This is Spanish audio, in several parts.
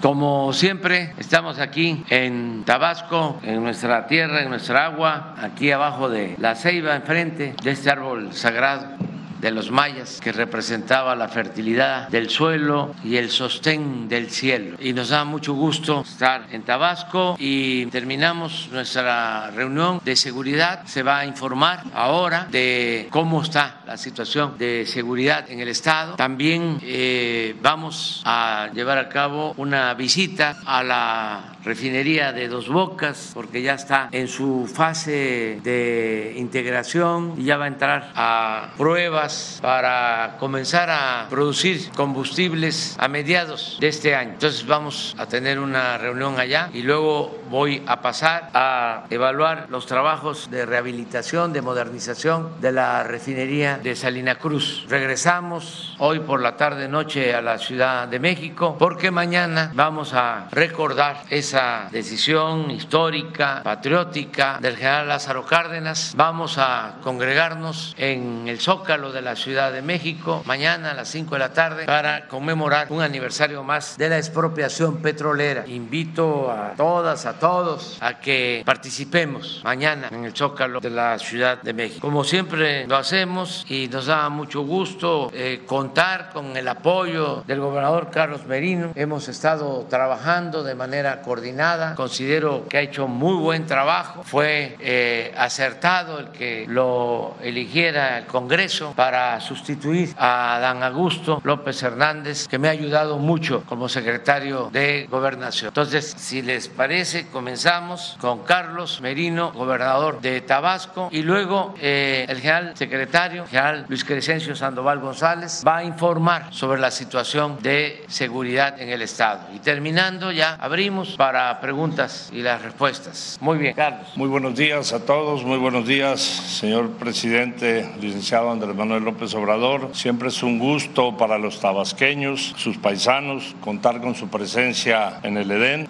Como siempre, estamos aquí en Tabasco, en nuestra tierra, en nuestra agua, aquí abajo de la ceiba, enfrente de este árbol sagrado de los mayas, que representaba la fertilidad del suelo y el sostén del cielo. Y nos da mucho gusto estar en Tabasco y terminamos nuestra reunión de seguridad. Se va a informar ahora de cómo está la situación de seguridad en el Estado. También eh, vamos a llevar a cabo una visita a la refinería de Dos Bocas, porque ya está en su fase de integración y ya va a entrar a pruebas para comenzar a producir combustibles a mediados de este año. Entonces vamos a tener una reunión allá y luego voy a pasar a evaluar los trabajos de rehabilitación, de modernización de la refinería de Salina Cruz. Regresamos hoy por la tarde noche a la Ciudad de México porque mañana vamos a recordar esa decisión histórica, patriótica del general Lázaro Cárdenas. Vamos a congregarnos en el Zócalo de la Ciudad de México mañana a las 5 de la tarde para conmemorar un aniversario más de la expropiación petrolera. Invito a todas, a todos a que participemos mañana en el Zócalo de la Ciudad de México. Como siempre lo hacemos y nos da mucho gusto eh, contar con el apoyo del gobernador Carlos Merino. Hemos estado trabajando de manera coordinada considero que ha hecho muy buen trabajo, fue eh, acertado el que lo eligiera el Congreso para sustituir a Dan Augusto López Hernández, que me ha ayudado mucho como secretario de Gobernación. Entonces, si les parece, comenzamos con Carlos Merino, gobernador de Tabasco, y luego eh, el general secretario, general Luis Crescencio Sandoval González, va a informar sobre la situación de seguridad en el Estado. Y terminando, ya abrimos para preguntas y las respuestas. Muy bien, Carlos. Muy buenos días a todos, muy buenos días, señor presidente, licenciado Andrés Manuel López Obrador. Siempre es un gusto para los tabasqueños, sus paisanos, contar con su presencia en el Edén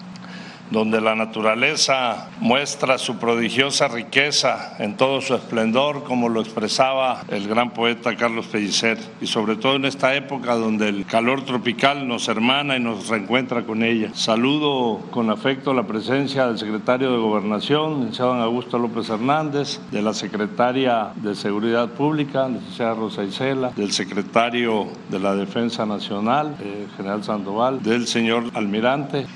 donde la naturaleza muestra su prodigiosa riqueza en todo su esplendor, como lo expresaba el gran poeta Carlos Pellicer, y sobre todo en esta época donde el calor tropical nos hermana y nos reencuentra con ella. Saludo con afecto la presencia del secretario de Gobernación, licenciado Augusto López Hernández, de la secretaria de Seguridad Pública, licenciada Rosa Isela, del secretario de la Defensa Nacional, eh, general Sandoval, del señor almirante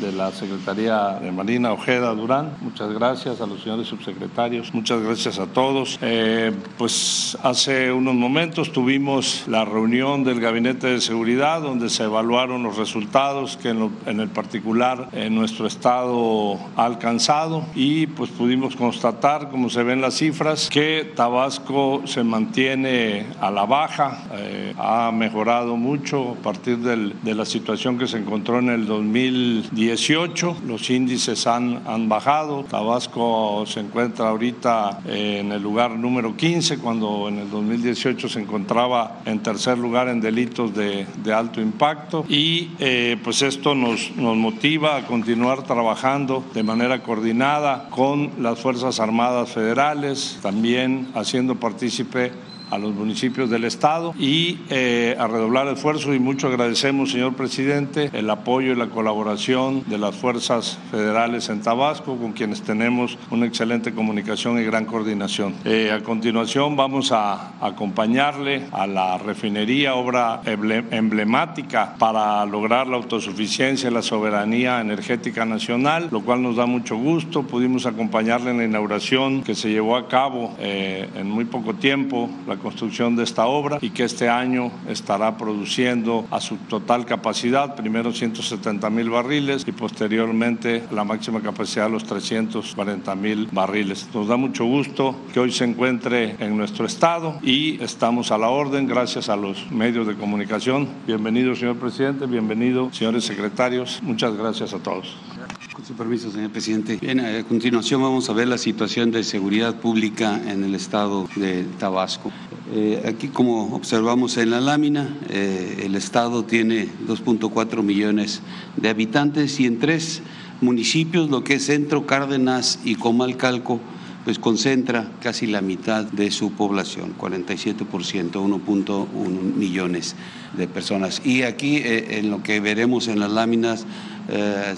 de la Secretaría de Marina Ojeda Durán. Muchas gracias a los señores subsecretarios, muchas gracias a todos. Eh, pues hace unos momentos tuvimos la reunión del Gabinete de Seguridad donde se evaluaron los resultados que en, el particular en nuestro estado ha alcanzado y pues pudimos constatar, como se ven las cifras, que Tabasco se mantiene a la baja, eh, ha mejorado mucho a partir de la situación que se encontró en el 2010 18, los índices han, han bajado, Tabasco se encuentra ahorita en el lugar número 15, cuando en el 2018 se encontraba en tercer lugar en delitos de, de alto impacto. Y eh, pues esto nos, nos motiva a continuar trabajando de manera coordinada con las Fuerzas Armadas Federales, también haciendo partícipe a los municipios del Estado y eh, a redoblar esfuerzos y mucho agradecemos, señor presidente, el apoyo y la colaboración de las fuerzas federales en Tabasco, con quienes tenemos una excelente comunicación y gran coordinación. Eh, a continuación vamos a acompañarle a la refinería, obra emblemática para lograr la autosuficiencia y la soberanía energética nacional, lo cual nos da mucho gusto. Pudimos acompañarle en la inauguración que se llevó a cabo eh, en muy poco tiempo, construcción de esta obra y que este año estará produciendo a su total capacidad, primero 170 mil barriles y posteriormente la máxima capacidad de los 340 mil barriles. Nos da mucho gusto que hoy se encuentre en nuestro estado y estamos a la orden gracias a los medios de comunicación. Bienvenido, señor presidente, bienvenido, señores secretarios. Muchas gracias a todos. Con su permiso, señor presidente. Bien, a continuación vamos a ver la situación de seguridad pública en el estado de Tabasco. Eh, aquí, como observamos en la lámina, eh, el estado tiene 2.4 millones de habitantes y en tres municipios, lo que es Centro, Cárdenas y Comalcalco, pues concentra casi la mitad de su población, 47%, 1.1 millones de personas. Y aquí eh, en lo que veremos en las láminas eh,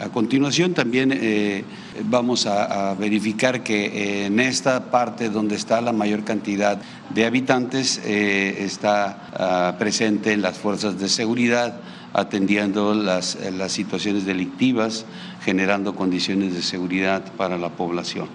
a, continuación también eh, vamos a, verificar que en esta parte donde está la mayor cantidad de habitantes está ah, presente en las fuerzas de seguridad atendiendo las, las situaciones delictivas, generando condiciones de seguridad para la población.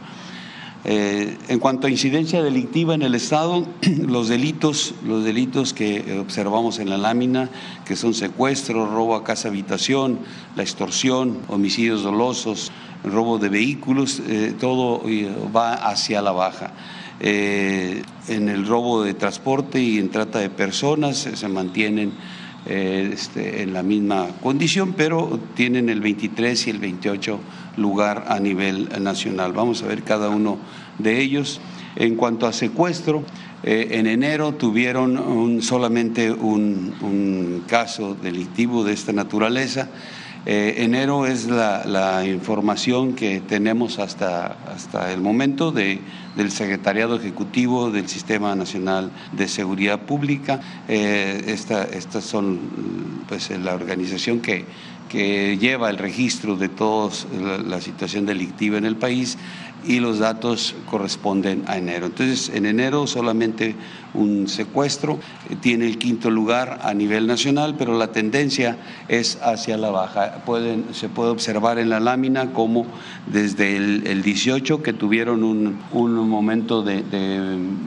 Eh, en cuanto a incidencia delictiva en el Estado, los delitos, los delitos que observamos en la lámina, que son secuestro, robo a casa habitación, la extorsión, homicidios dolosos, robo de vehículos, eh, todo eh, va hacia la baja. en el robo de transporte y en trata de personas se mantienen este, en la misma condición, pero tienen el 23 y el 28 lugar a nivel nacional. Vamos a ver cada uno de ellos. En cuanto a secuestro, eh, en enero tuvieron solamente un, caso delictivo de esta naturaleza. Eh, enero es la, información que tenemos hasta, hasta el momento de, del Secretariado Ejecutivo del Sistema Nacional de Seguridad Pública. Eh, estas son pues, la organización que, que lleva el registro de toda la situación delictiva en el país y los datos corresponden a enero. Entonces, en enero solamente un secuestro tiene el quinto lugar a nivel nacional, pero la tendencia es hacia la baja. Se puede observar en la lámina como desde el, 18 que tuvieron un, un momento de,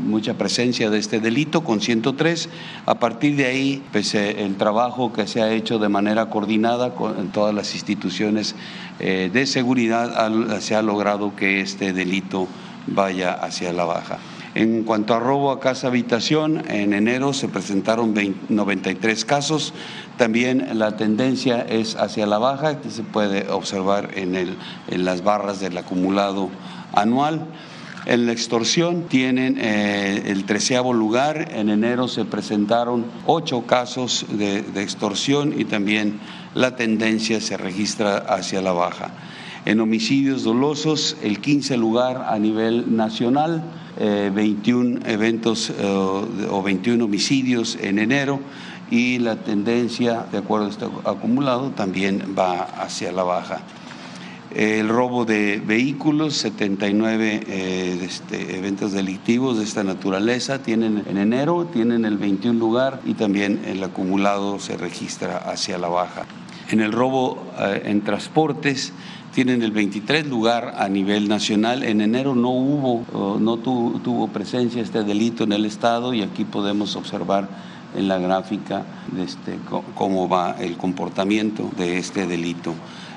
mucha presencia de este delito con 103, a partir de ahí, pues el trabajo que se ha hecho de manera coordinada con todas las instituciones eh, de seguridad se ha logrado que este delito vaya hacia la baja. En cuanto a robo a casa habitación, en enero se presentaron 93 casos. También la tendencia es hacia la baja, que se puede observar en, las barras del acumulado anual. En la extorsión tienen eh, el treceavo lugar. En enero se presentaron ocho casos de extorsión y también la tendencia se registra hacia la baja. En homicidios dolosos, el 15 lugar a nivel nacional, 21 eh, eventos eh, o 21 homicidios en enero y la tendencia, de acuerdo a este acumulado, también va hacia la baja. El robo de vehículos, 79 eh, este, eventos delictivos de esta naturaleza tienen en enero, tienen el 21 lugar y también el acumulado se registra hacia la baja. En el robo en transportes, tienen el 23 lugar a nivel nacional. En enero no hubo, no tuvo, presencia este delito en el Estado y aquí podemos observar en la gráfica este, cómo va el comportamiento de este delito.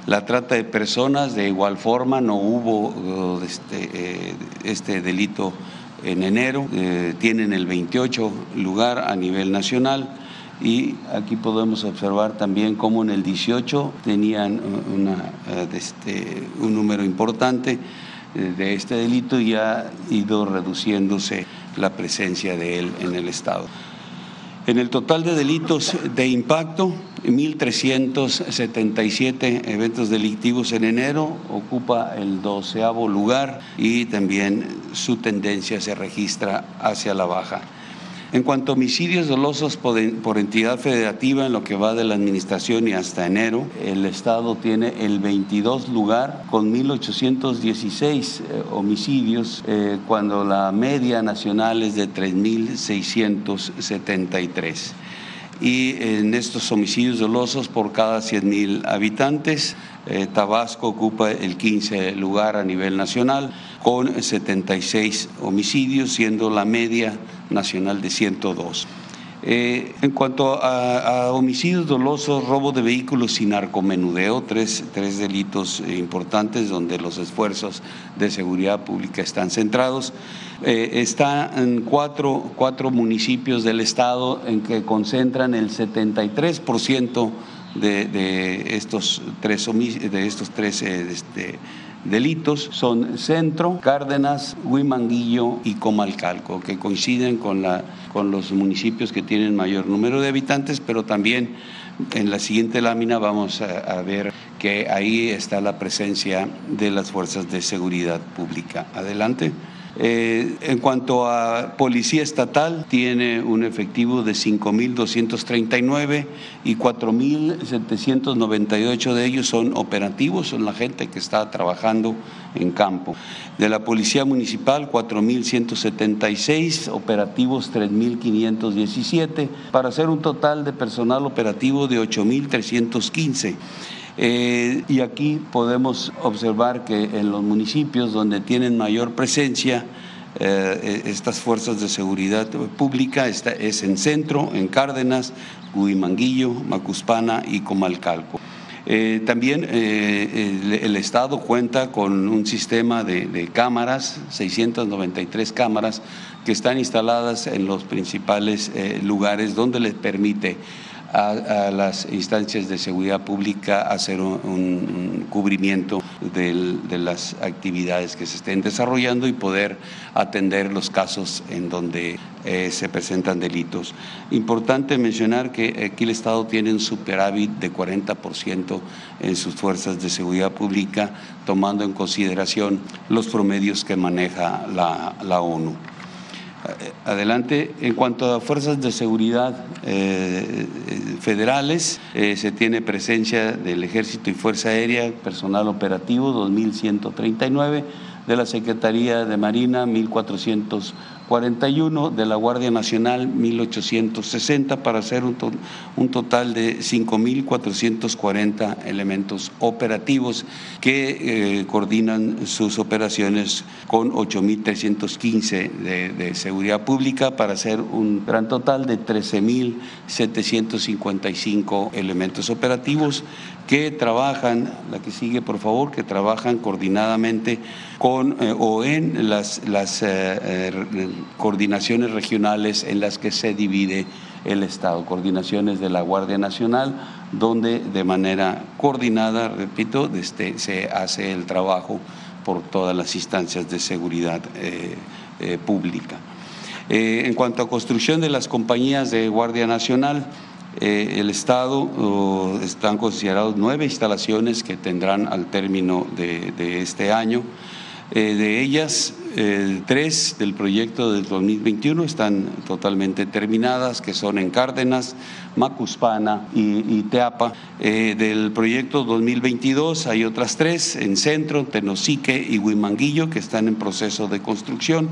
La trata de personas, de igual forma, no hubo este, eh, este delito en enero, eh, tienen el 28 lugar a nivel nacional y aquí podemos observar también cómo en el 18 tenían eh, este, un número importante eh, de este delito y ha ido reduciéndose la presencia de él en el Estado. En el total de delitos de impacto, 1.377 eventos delictivos en enero, ocupa el doceavo lugar y también su tendencia se registra hacia la baja. En cuanto a homicidios dolosos por entidad federativa en lo que va de la administración y hasta enero, el Estado tiene el 22 lugar con 1.816 eh, homicidios, eh, cuando la media nacional es de 3.673 y en estos homicidios dolosos por cada 100.000 habitantes, eh, Tabasco ocupa el 15 lugar a nivel nacional con 76 homicidios, siendo la media nacional de 102. Eh, en cuanto a, homicidios dolosos, robo de vehículos y narcomenudeo, tres, tres delitos importantes donde los esfuerzos de seguridad pública están centrados, eh, está en cuatro, cuatro municipios del estado en que concentran el 73% de, de estos tres, de estos tres este, delitos son Centro, Cárdenas, Huimanguillo y Comalcalco, que coinciden con, la, con los municipios que tienen mayor número de habitantes, pero también en la siguiente lámina vamos a, ver que ahí está la presencia de las fuerzas de seguridad pública. Adelante. Eh, en cuanto a policía estatal, tiene un efectivo de 5.239 y 4.798 de ellos son operativos, son la gente que está trabajando en campo. De la policía municipal, 4.176, operativos 3.517, para hacer un total de personal operativo de 8.315. Eh, y aquí podemos observar que en los municipios donde tienen mayor presencia, eh, estas fuerzas de seguridad pública es en Centro, en Cárdenas, Guimanguillo, Macuspana y Comalcalco. Eh, también el, Estado cuenta con un sistema de, de, cámaras, 693 cámaras, que están instaladas en los principales lugares donde les permite a, las instancias de seguridad pública hacer un, cubrimiento de las actividades que se estén desarrollando y poder atender los casos en donde eh, se presentan delitos. Importante mencionar que aquí el Estado tiene un superávit de 40% en sus fuerzas de seguridad pública, tomando en consideración los promedios que maneja la ONU. Adelante. En cuanto a fuerzas de seguridad eh, federales, eh, se tiene presencia del Ejército y Fuerza Aérea, personal operativo 2.139, de la Secretaría de Marina 1.400 41 de la Guardia Nacional 1860 para hacer un, total de 5.440 elementos operativos que eh, coordinan sus operaciones con 8.315 de, de seguridad pública para hacer un gran total de 13.755 elementos operativos que trabajan, la que sigue por favor, que trabajan coordinadamente con eh, o en las, las eh, coordinaciones regionales en las que se divide el Estado, coordinaciones de la Guardia Nacional, donde de manera coordinada, repito, este, se hace el trabajo por todas las instancias de seguridad eh, pública. en cuanto a construcción de las compañías de Guardia Nacional, eh, el Estado están considerados nueve instalaciones que tendrán al término de, este año. Eh, de ellas, eh, tres del proyecto del 2021 están totalmente terminadas, que son en Cárdenas, Macuspana y, Teapa. del proyecto 2022 hay otras tres en Centro, Tenosique y Huimanguillo que están en proceso de construcción.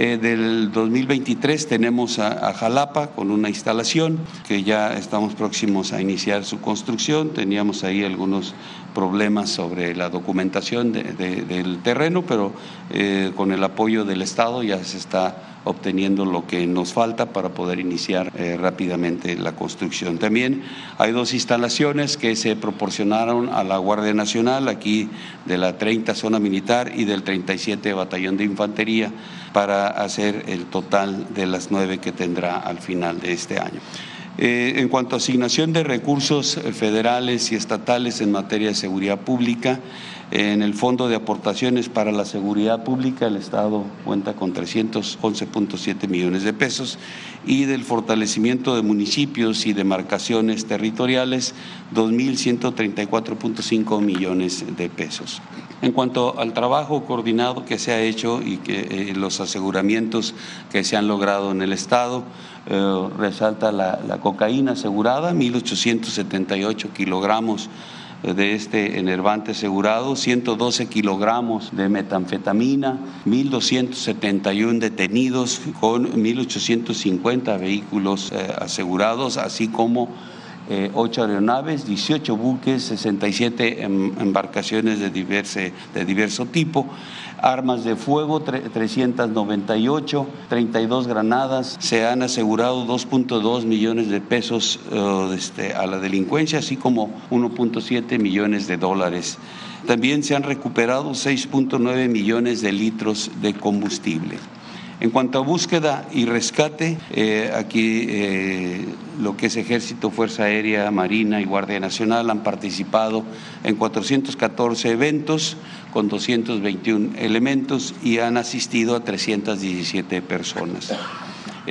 Eh, del 2023 tenemos a, Jalapa con una instalación que ya estamos próximos a iniciar su construcción. Teníamos ahí algunos problemas sobre la documentación del terreno, pero eh, con el apoyo del Estado ya se está obteniendo lo que nos falta para poder iniciar eh, rápidamente la construcción. También hay dos instalaciones que se proporcionaron a la Guardia Nacional, aquí de la 30 Zona Militar y del 37 Batallón de Infantería, para hacer el total de las nueve que tendrá al final de este año. Eh, en cuanto a asignación de recursos federales y estatales en materia de seguridad pública, en el Fondo de Aportaciones para la Seguridad Pública, el Estado cuenta con 311.7 millones de pesos y del fortalecimiento de municipios y demarcaciones territoriales, 2.134.5 millones de pesos. En cuanto al trabajo coordinado que se ha hecho y que eh, los aseguramientos que se han logrado en el Estado, eh, resalta la, la cocaína asegurada, 1.878 kilogramos de este enervante asegurado, 112 kilogramos de metanfetamina, 1.271 detenidos con 1.850 vehículos eh, asegurados, así como eh, 8 aeronaves, 18 buques, 67 em, embarcaciones de, diverse, de diverso tipo armas de fuego 398, 32 granadas, se han asegurado 2.2 millones de pesos eh, este, a la delincuencia, así como 1.7 millones de dólares. También se han recuperado 6.9 millones de litros de combustible. En cuanto a búsqueda y rescate, eh, aquí eh, lo que es Ejército, Fuerza Aérea, Marina y Guardia Nacional han participado en 414 eventos con 221 elementos y han asistido a 317 personas.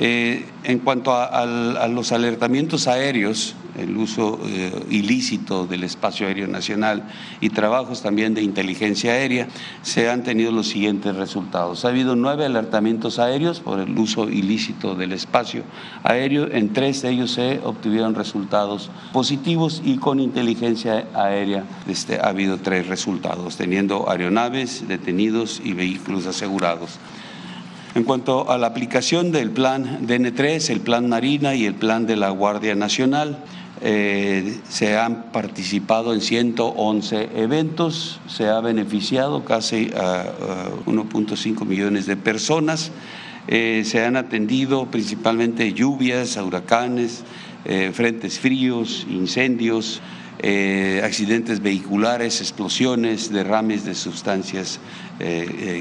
Eh, en cuanto a, los alertamientos aéreos, el uso eh, ilícito del espacio aéreo nacional y trabajos también de inteligencia aérea, se han tenido los siguientes resultados. Ha habido nueve alertamientos aéreos por el uso ilícito del espacio aéreo. En tres de ellos se obtuvieron resultados positivos y con inteligencia aérea este, ha habido tres resultados, teniendo aeronaves, detenidos y vehículos asegurados. En cuanto a la aplicación del plan DN3, el plan Marina y el plan de la Guardia Nacional, eh, se han participado en 111 eventos, se ha beneficiado casi a, 1.5 millones de personas, eh, se han atendido principalmente lluvias, huracanes, eh, frentes fríos, incendios, accidentes vehiculares, explosiones, derrames de sustancias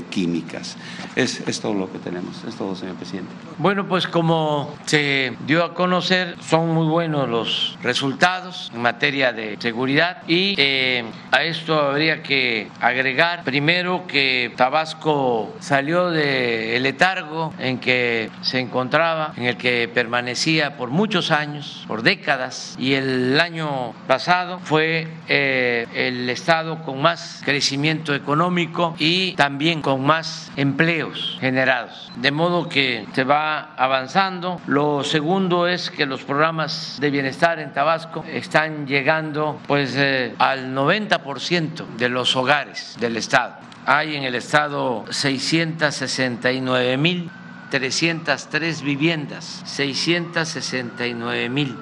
químicas. Es, es, todo lo que tenemos. Es todo, señor presidente. Bueno, pues como se dio a conocer, son muy buenos los resultados en materia de seguridad y eh, a esto habría que agregar primero que Tabasco salió del letargo en que se encontraba, en el que permanecía por muchos años, por décadas, y el año pasado fue eh, el estado con más crecimiento económico y también con más empleo generados. De modo que se va avanzando. Lo segundo es que los programas de bienestar en Tabasco están llegando pues eh, al 90% de los hogares del estado. Hay en el estado 669 mil 303 viviendas, 669 mil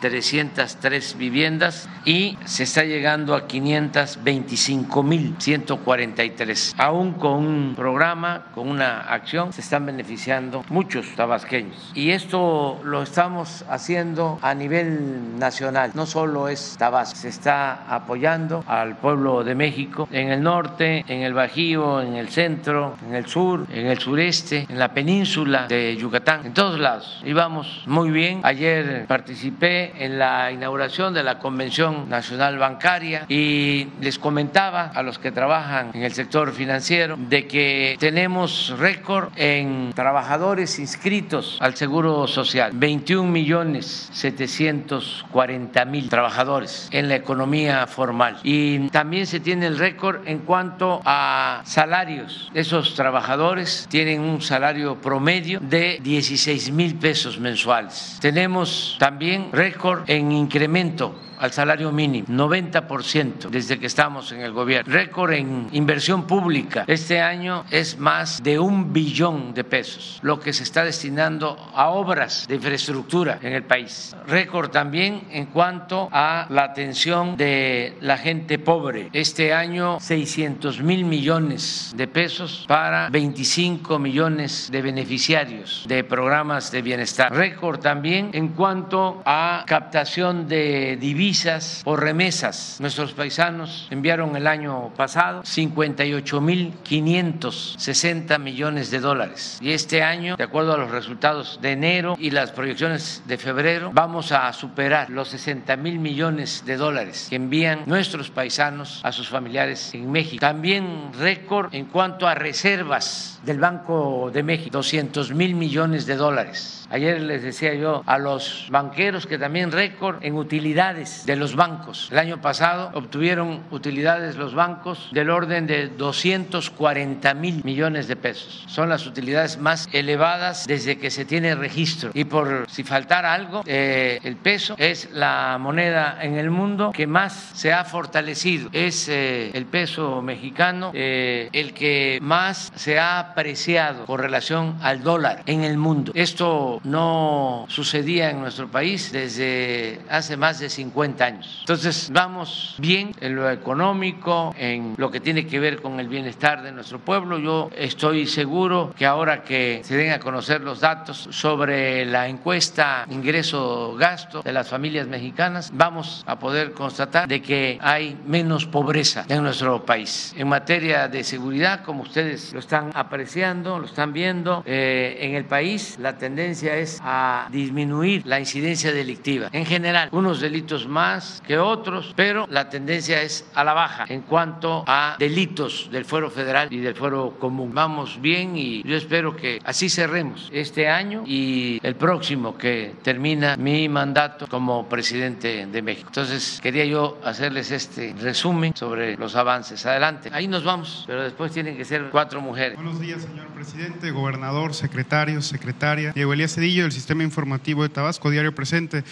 303 viviendas y se está llegando a 525.143. Aún con un programa, con una acción, se están beneficiando muchos tabasqueños. Y esto lo estamos haciendo a nivel nacional, no solo es Tabasco, se está apoyando al pueblo de México en el norte, en el Bajío, en el centro, en el sur, en el sureste, en la península de Yucatán, en todos lados. Íbamos muy bien. Ayer participé en la inauguración de la Convención Nacional Bancaria y les comentaba a los que trabajan en el sector financiero de que tenemos récord en trabajadores inscritos al Seguro Social, 21 millones 740 mil trabajadores en la economía formal y también se tiene el récord en cuanto a salarios. Esos trabajadores tienen un salario promedio de 16 mil pesos mensuales. Tenemos también récord en incremento al salario mínimo, 90% desde que estamos en el gobierno. Récord en inversión pública. Este año es más de un billón de pesos lo que se está destinando a obras de infraestructura en el país. Récord también en cuanto a la atención de la gente pobre. Este año 600 mil millones de pesos para 25 millones de beneficiarios de programas de bienestar. Récord también en cuanto a captación de divisas visas o remesas. Nuestros paisanos enviaron el año pasado 58.560 millones de dólares. Y este año, de acuerdo a los resultados de enero y las proyecciones de febrero, vamos a superar los 60 mil millones de dólares que envían nuestros paisanos a sus familiares en México. También récord en cuanto a reservas del Banco de México, 200 mil millones de dólares Ayer les decía yo a los banqueros que también récord en utilidades de los bancos. El año pasado obtuvieron utilidades los bancos del orden de 240 mil millones de pesos. Son las utilidades más elevadas desde que se tiene registro. Y por si faltara algo, eh, el peso es la moneda en el mundo que más se ha fortalecido. Es eh, el peso mexicano eh, el que más se ha apreciado con relación al dólar en el mundo. Esto no sucedía en nuestro país desde hace más de 50 años. Entonces vamos bien en lo económico, en lo que tiene que ver con el bienestar de nuestro pueblo. Yo estoy seguro que ahora que se den a conocer los datos sobre la encuesta ingreso-gasto de las familias mexicanas, vamos a poder constatar de que hay menos pobreza en nuestro país. En materia de seguridad, como ustedes lo están apreciando, lo están viendo, eh, en el país la tendencia es a disminuir la incidencia delictiva. En general, unos delitos más que otros, pero la tendencia es a la baja en cuanto a delitos del fuero federal y del fuero común. Vamos bien y yo espero que así cerremos este año y el próximo que termina mi mandato como presidente de México. Entonces quería yo hacerles este resumen sobre los avances. Adelante, ahí nos vamos, pero después tienen que ser cuatro mujeres. Buenos días, señor presidente, gobernador, secretario, secretaria. Diego Elías Cedillo, del Sistema Informativo de Tabasco, Diario Presente.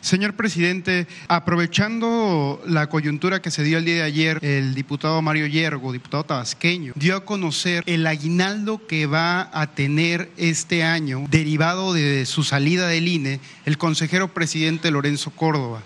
Señor presidente, aprovechando la coyuntura que se dio el día de ayer, el diputado Mario Yergo, diputado tabasqueño, dio a conocer el aguinaldo que va a tener este año, derivado de su salida del INE, el consejero presidente Lorenzo Córdoba.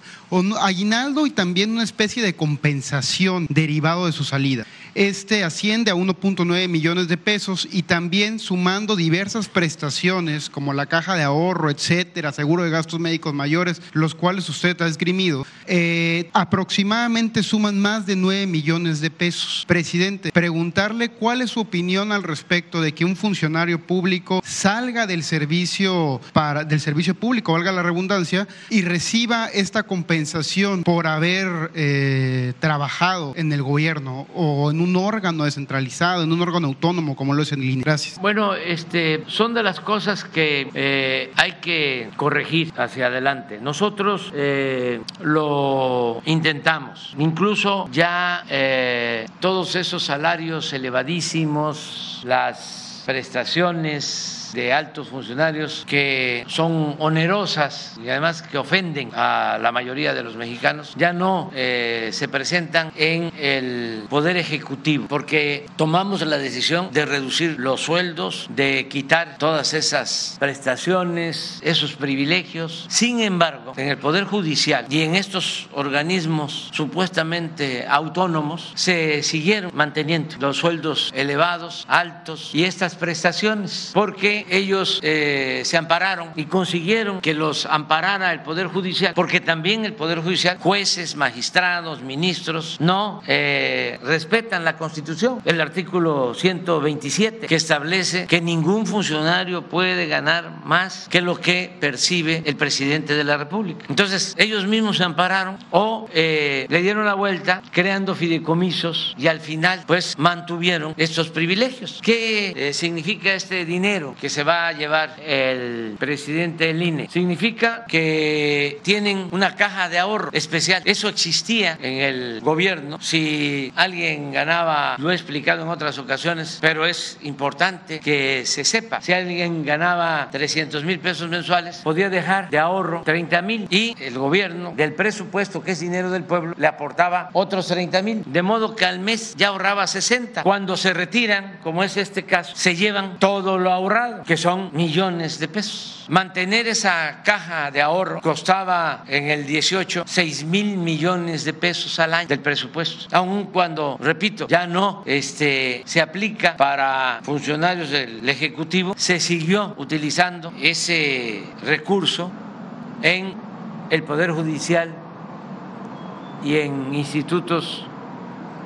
Aguinaldo y también una especie de compensación derivado de su salida. Este asciende a 1.9 millones de pesos y también sumando diversas prestaciones como la caja de ahorro, etcétera, seguro de gastos médicos mayores, los cuales usted ha esgrimido, eh, aproximadamente suman más de 9 millones de pesos. Presidente, preguntarle cuál es su opinión al respecto de que un funcionario público salga del servicio para del servicio público, valga la redundancia, y reciba esta compensación por haber eh, trabajado en el gobierno o en un órgano descentralizado, en un órgano autónomo como lo es en línea. Gracias. Bueno, este, son de las cosas que eh, hay que corregir hacia adelante. Nosotros eh, lo intentamos. Incluso ya eh, todos esos salarios elevadísimos, las prestaciones de altos funcionarios que son onerosas y además que ofenden a la mayoría de los mexicanos, ya no eh, se presentan en el Poder Ejecutivo, porque tomamos la decisión de reducir los sueldos, de quitar todas esas prestaciones, esos privilegios. Sin embargo, en el Poder Judicial y en estos organismos supuestamente autónomos se siguieron manteniendo los sueldos elevados, altos y estas prestaciones, porque ellos eh, se ampararon y consiguieron que los amparara el Poder Judicial, porque también el Poder Judicial, jueces, magistrados, ministros, no eh, respetan la Constitución, el artículo 127, que establece que ningún funcionario puede ganar más que lo que percibe el presidente de la República. Entonces, ellos mismos se ampararon o eh, le dieron la vuelta creando fideicomisos y al final, pues, mantuvieron estos privilegios. ¿Qué significa este dinero que se va a llevar el presidente del INE. Significa que tienen una caja de ahorro especial. Eso existía en el gobierno. Si alguien ganaba, lo he explicado en otras ocasiones, pero es importante que se sepa. Si alguien ganaba 300 mil pesos mensuales, podía dejar de ahorro 30 mil y el gobierno del presupuesto, que es dinero del pueblo, le aportaba otros 30 mil. De modo que al mes ya ahorraba 60. Cuando se retiran, como es este caso, se llevan todo lo ahorrado que son millones de pesos. Mantener esa caja de ahorro costaba en el 18 6 mil millones de pesos al año del presupuesto, aun cuando, repito, ya no este, se aplica para funcionarios del Ejecutivo, se siguió utilizando ese recurso en el Poder Judicial y en institutos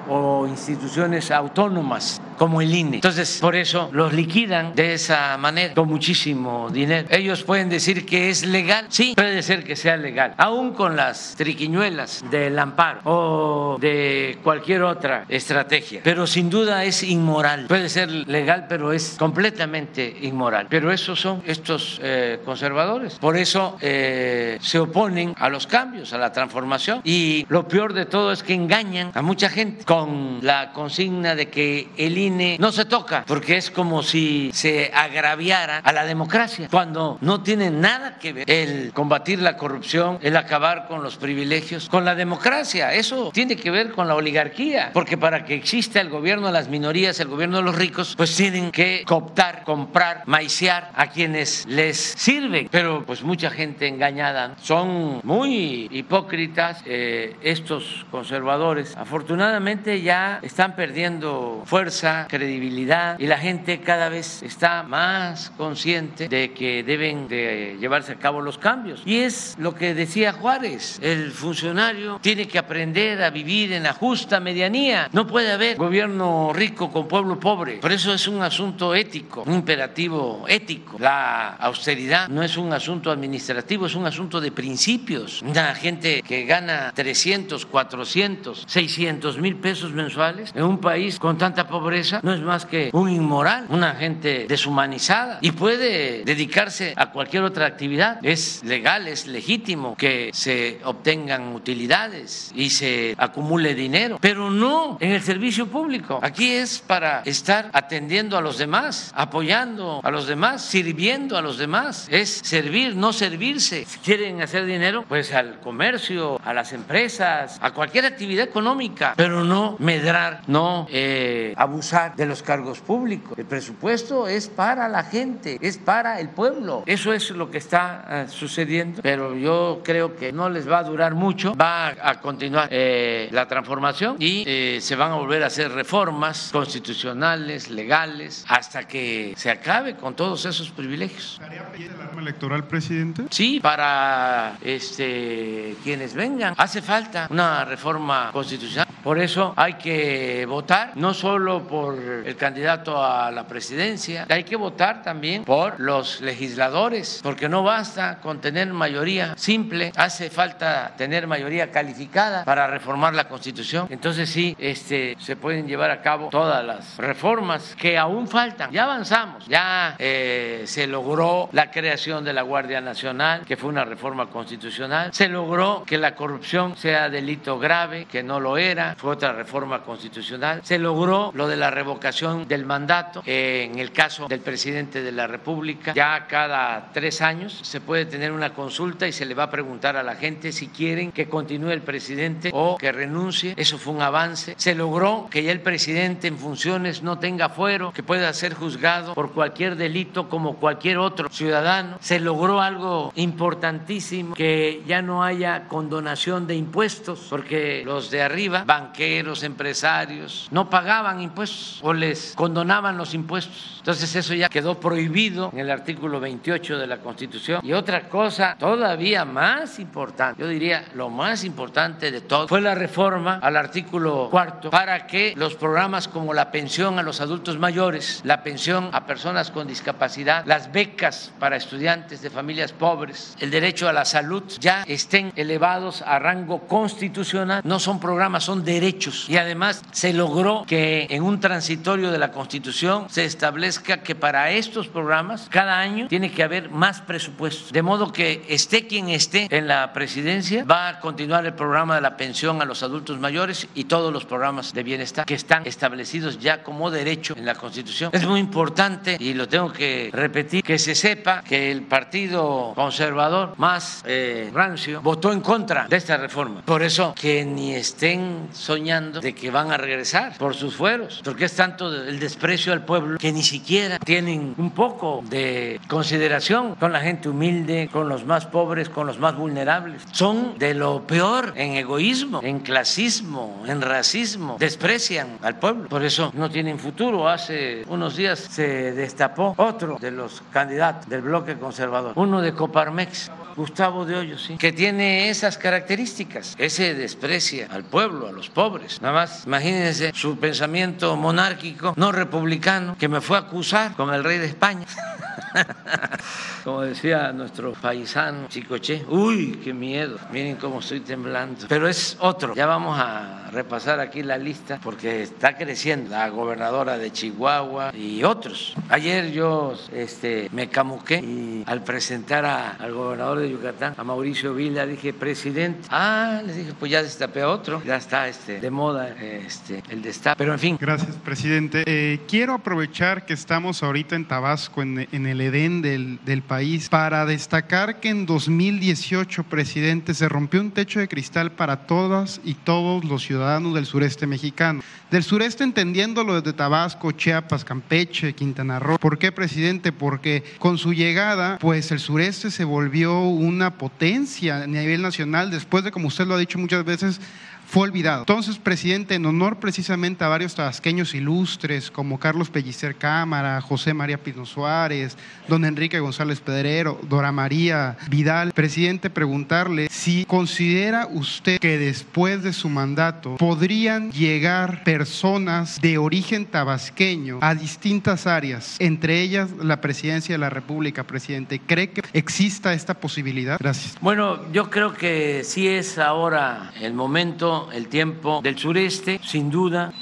o instituciones autónomas como el INE. Entonces, por eso los liquidan de esa manera, con muchísimo dinero. Ellos pueden decir que es legal, sí, puede ser que sea legal, aún con las triquiñuelas del amparo o de cualquier otra estrategia, pero sin duda es inmoral. Puede ser legal, pero es completamente inmoral. Pero esos son estos eh, conservadores. Por eso eh, se oponen a los cambios, a la transformación. Y lo peor de todo es que engañan a mucha gente con la consigna de que el INE no se toca, porque es como si se agraviara a la democracia, cuando no tiene nada que ver el combatir la corrupción, el acabar con los privilegios, con la democracia. Eso tiene que ver con la oligarquía, porque para que exista el gobierno de las minorías, el gobierno de los ricos, pues tienen que cooptar, comprar, maiciar a quienes les sirven. Pero pues mucha gente engañada, son muy hipócritas eh, estos conservadores. Afortunadamente, ya están perdiendo fuerza, credibilidad y la gente cada vez está más consciente de que deben de llevarse a cabo los cambios. Y es lo que decía Juárez, el funcionario tiene que aprender a vivir en la justa medianía. No puede haber gobierno rico con pueblo pobre. Por eso es un asunto ético, un imperativo ético. La austeridad no es un asunto administrativo, es un asunto de principios. Una gente que gana 300, 400, 600 mil pesos mensuales en un país con tanta pobreza no es más que un inmoral, una gente deshumanizada y puede dedicarse a cualquier otra actividad. Es legal, es legítimo que se obtengan utilidades y se acumule dinero, pero no en el servicio público. Aquí es para estar atendiendo a los demás, apoyando a los demás, sirviendo a los demás. Es servir, no servirse. Si quieren hacer dinero, pues al comercio, a las empresas, a cualquier actividad económica, pero no medrar, no eh, abusar de los cargos públicos. El presupuesto es para la gente, es para el pueblo. Eso es lo que está eh, sucediendo, pero yo creo que no les va a durar mucho. Va a continuar eh, la transformación y se van a volver a hacer reformas constitucionales, legales, hasta que se acabe con todos esos privilegios. ¿Estaría el arma electoral, presidente? Sí, para este, quienes vengan. Hace falta una reforma constitucional. Por eso hay que votar no solo por el candidato a la presidencia, hay que votar también por los legisladores, porque no basta con tener mayoría simple, hace falta tener mayoría calificada para reformar la Constitución. Entonces sí, este, se pueden llevar a cabo todas las reformas que aún faltan. Ya avanzamos, ya eh, se logró la creación de la Guardia Nacional, que fue una reforma constitucional, se logró que la corrupción sea delito grave, que no lo era, fue otra reforma constitucional. Se logró lo de la revocación del mandato en el caso del presidente de la República. Ya cada tres años se puede tener una consulta y se le va a preguntar a la gente si quieren que continúe el presidente o que renuncie. Eso fue un avance. Se logró que ya el presidente en funciones no tenga fuero, que pueda ser juzgado por cualquier delito como cualquier otro ciudadano. Se logró algo importantísimo, que ya no haya condonación de impuestos, porque los de arriba banqueros, empresarios, no pagaban impuestos o les condonaban los impuestos. Entonces eso ya quedó prohibido en el artículo 28 de la Constitución. Y otra cosa todavía más importante, yo diría lo más importante de todo, fue la reforma al artículo cuarto para que los programas como la pensión a los adultos mayores, la pensión a personas con discapacidad, las becas para estudiantes de familias pobres, el derecho a la salud, ya estén elevados a rango constitucional. No son programas, son de derechos. Y además se logró que en un transitorio de la Constitución se establezca que para estos programas cada año tiene que haber más presupuesto. De modo que esté quien esté en la presidencia, va a continuar el programa de la pensión a los adultos mayores y todos los programas de bienestar que están establecidos ya como derecho en la Constitución. Es muy importante, y lo tengo que repetir, que se sepa que el Partido Conservador más eh, rancio votó en contra de esta reforma. Por eso, que ni estén soñando de que van a regresar por sus fueros, es tanto el desprecio al pueblo que ni siquiera tienen un poco de consideración con la gente humilde, con los más pobres, con los más vulnerables. Son de lo peor en egoísmo, en clasismo, en racismo, desprecian al pueblo. Por eso no tienen futuro. Hace unos días se destapó otro de los candidatos del bloque conservador, uno de Coparmex Gustavo de Hoyos, sí, que tiene esas características. Ese desprecia al pueblo, a los pobres. Nada más, imagínense su pensamiento monárquico, no republicano, que me fue a acusar con el rey de España. Como decía nuestro paisano Chicoche, uy, qué miedo, miren cómo estoy temblando. Pero es otro, ya vamos a repasar aquí la lista porque está creciendo la gobernadora de Chihuahua y otros. Ayer yo este, me camuqué y al presentar al gobernador de Yucatán, a Mauricio Vila, dije, presidente, ah, les dije, pues ya destapé a otro, ya está este, de moda este, el destape, pero en fin. Gracias, presidente. Eh, quiero aprovechar que estamos ahorita en Tabasco, en, en el Edén del, del país, para destacar que en 2018, presidente, se rompió un techo de cristal para todas y todos los ciudadanos del sureste mexicano. Del sureste entendiéndolo desde Tabasco, Chiapas, Campeche, Quintana Roo. ¿Por qué, presidente? Porque con su llegada, pues el sureste se volvió una potencia a nivel nacional después de, como usted lo ha dicho muchas veces, fue olvidado. Entonces, presidente, en honor precisamente a varios tabasqueños ilustres como Carlos Pellicer Cámara, José María Pino Suárez, don Enrique González Pedrero, Dora María Vidal, presidente, preguntarle si considera usted que después de su mandato podrían llegar personas de origen tabasqueño a distintas áreas, entre ellas la presidencia de la República, presidente. ¿Cree que exista esta posibilidad? Gracias. Bueno, yo creo que sí es ahora el momento, el tiempo del sureste, sin duda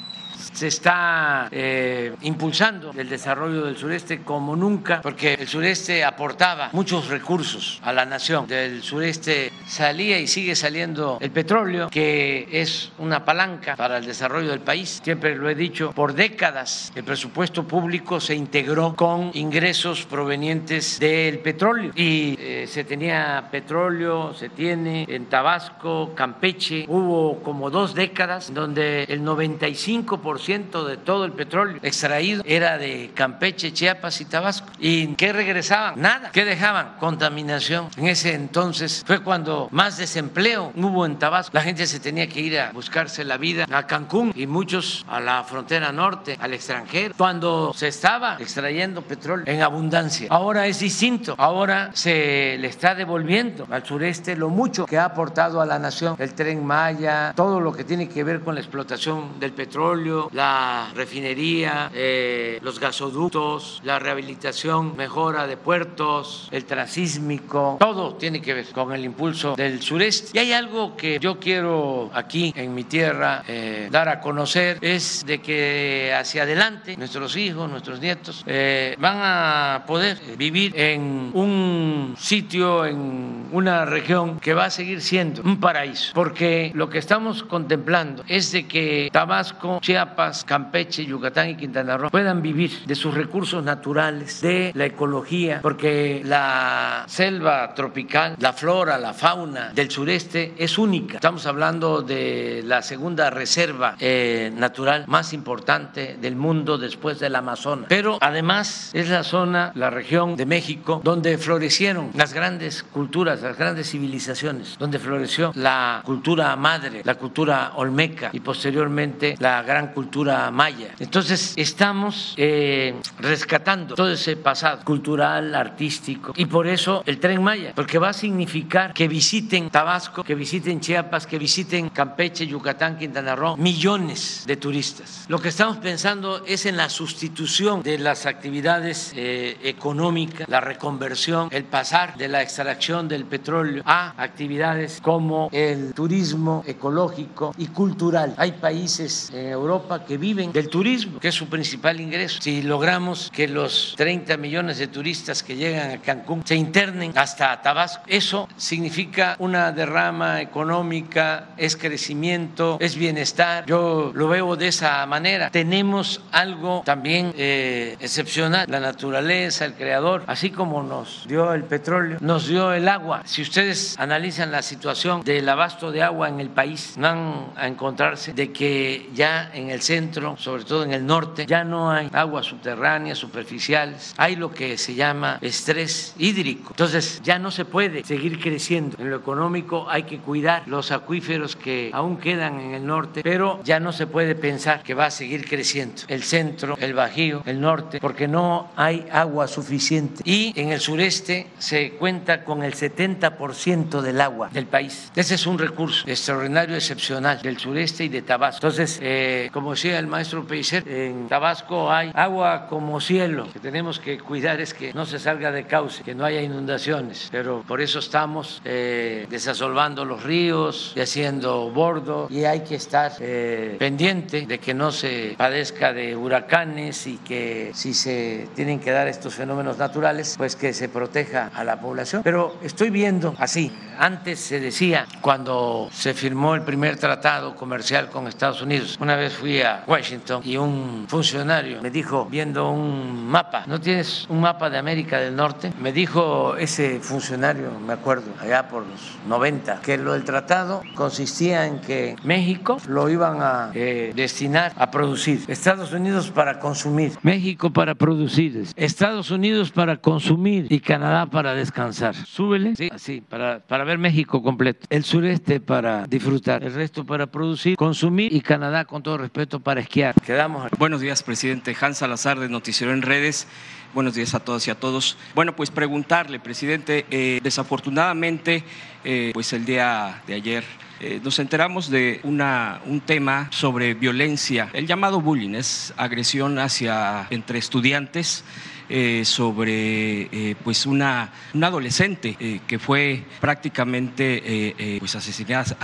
se está eh, impulsando el desarrollo del sureste como nunca, porque el sureste aportaba muchos recursos a la nación. Del sureste salía y sigue saliendo el petróleo, que es una palanca para el desarrollo del país. Siempre lo he dicho, por décadas el presupuesto público se integró con ingresos provenientes del petróleo y eh, se tenía petróleo, se tiene en Tabasco, Campeche. Hubo como dos décadas donde el 95% de todo el petróleo extraído era de Campeche, Chiapas y Tabasco. ¿Y qué regresaban? Nada. ¿Qué dejaban? Contaminación. En ese entonces fue cuando más desempleo hubo en Tabasco. La gente se tenía que ir a buscarse la vida a Cancún y muchos a la frontera norte, al extranjero, cuando se estaba extrayendo petróleo en abundancia. Ahora es distinto. Ahora se le está devolviendo al sureste lo mucho que ha aportado a la nación el tren Maya, todo lo que tiene que ver con la explotación del petróleo, la refinería, eh, los gasoductos, la rehabilitación, mejora de puertos, el transísmico, todo tiene que ver con el impulso del sureste. Y hay algo que yo quiero aquí en mi tierra eh, dar a conocer, es de que hacia adelante nuestros hijos, nuestros nietos eh, van a poder vivir en un sitio, en una región que va a seguir siendo un paraíso, porque lo que estamos contemplando es de que Tabasco, Chiapas, Campeche, Yucatán y Quintana Roo puedan vivir de sus recursos naturales, de la ecología, porque la selva tropical, la flora, la fauna del sureste es única. Estamos hablando de la segunda reserva eh, natural más importante del mundo después del Amazonas. Pero además es la zona, la región de México, donde florecieron las grandes culturas, las grandes civilizaciones, donde floreció la cultura madre, la cultura olmeca y posteriormente la gran cultura maya. Entonces estamos eh, rescatando todo ese pasado cultural, artístico, y por eso el tren Maya, porque va a significar que visiten Tabasco, que visiten Chiapas, que visiten Campeche, Yucatán, Quintana Roo, millones de turistas. Lo que estamos pensando es en la sustitución de las actividades eh, económicas, la reconversión, el pasar de la extracción del petróleo a actividades como el turismo ecológico y cultural. Hay países en Europa que viven del turismo, que es su principal ingreso. Si logramos que los 30 millones de turistas que llegan a Cancún se internen hasta Tabasco, eso significa una derrama económica, es crecimiento, es bienestar. Yo lo veo de esa manera. Tenemos algo también eh, excepcional, la naturaleza, el creador, así como nos dio el petróleo, nos dio el agua. Si ustedes analizan la situación del abasto de agua en el país, van a encontrarse de que ya en el centro centro, sobre todo en el norte, ya no hay aguas subterráneas, superficiales, hay lo que se llama estrés hídrico. Entonces ya no se puede seguir creciendo. En lo económico hay que cuidar los acuíferos que aún quedan en el norte, pero ya no se puede pensar que va a seguir creciendo el centro, el bajío, el norte, porque no hay agua suficiente. Y en el sureste se cuenta con el 70% del agua del país. Ese es un recurso extraordinario, excepcional del sureste y de Tabasco. Entonces, eh, como decía el maestro Peiser, en Tabasco hay agua como cielo. Lo que tenemos que cuidar es que no se salga de cauce, que no haya inundaciones. Pero por eso estamos eh, desasolvando los ríos y haciendo bordo y hay que estar eh, pendiente de que no se padezca de huracanes y que si se tienen que dar estos fenómenos naturales, pues que se proteja a la población. Pero estoy viendo así, antes se decía, cuando se firmó el primer tratado comercial con Estados Unidos, una vez fui a a Washington y un funcionario me dijo, viendo un mapa, ¿no tienes un mapa de América del Norte? Me dijo ese funcionario, me acuerdo, allá por los 90, que lo del tratado consistía en que México lo iban a eh, destinar a producir, Estados Unidos para consumir, México para producir, Estados Unidos para consumir y Canadá para descansar. Súbele, sí, así, para, para ver México completo. El sureste para disfrutar, el resto para producir, consumir y Canadá, con todo respeto, para esquiar. Quedamos. Buenos días, presidente. Hans Salazar de Noticiero en Redes. Buenos días a todas y a todos. Bueno, pues preguntarle, presidente, eh, desafortunadamente, eh, pues el día de ayer eh, nos enteramos de una, un tema sobre violencia, el llamado bullying, es agresión hacia entre estudiantes. Eh, sobre eh, pues una, una adolescente eh, que fue prácticamente pues asesinada,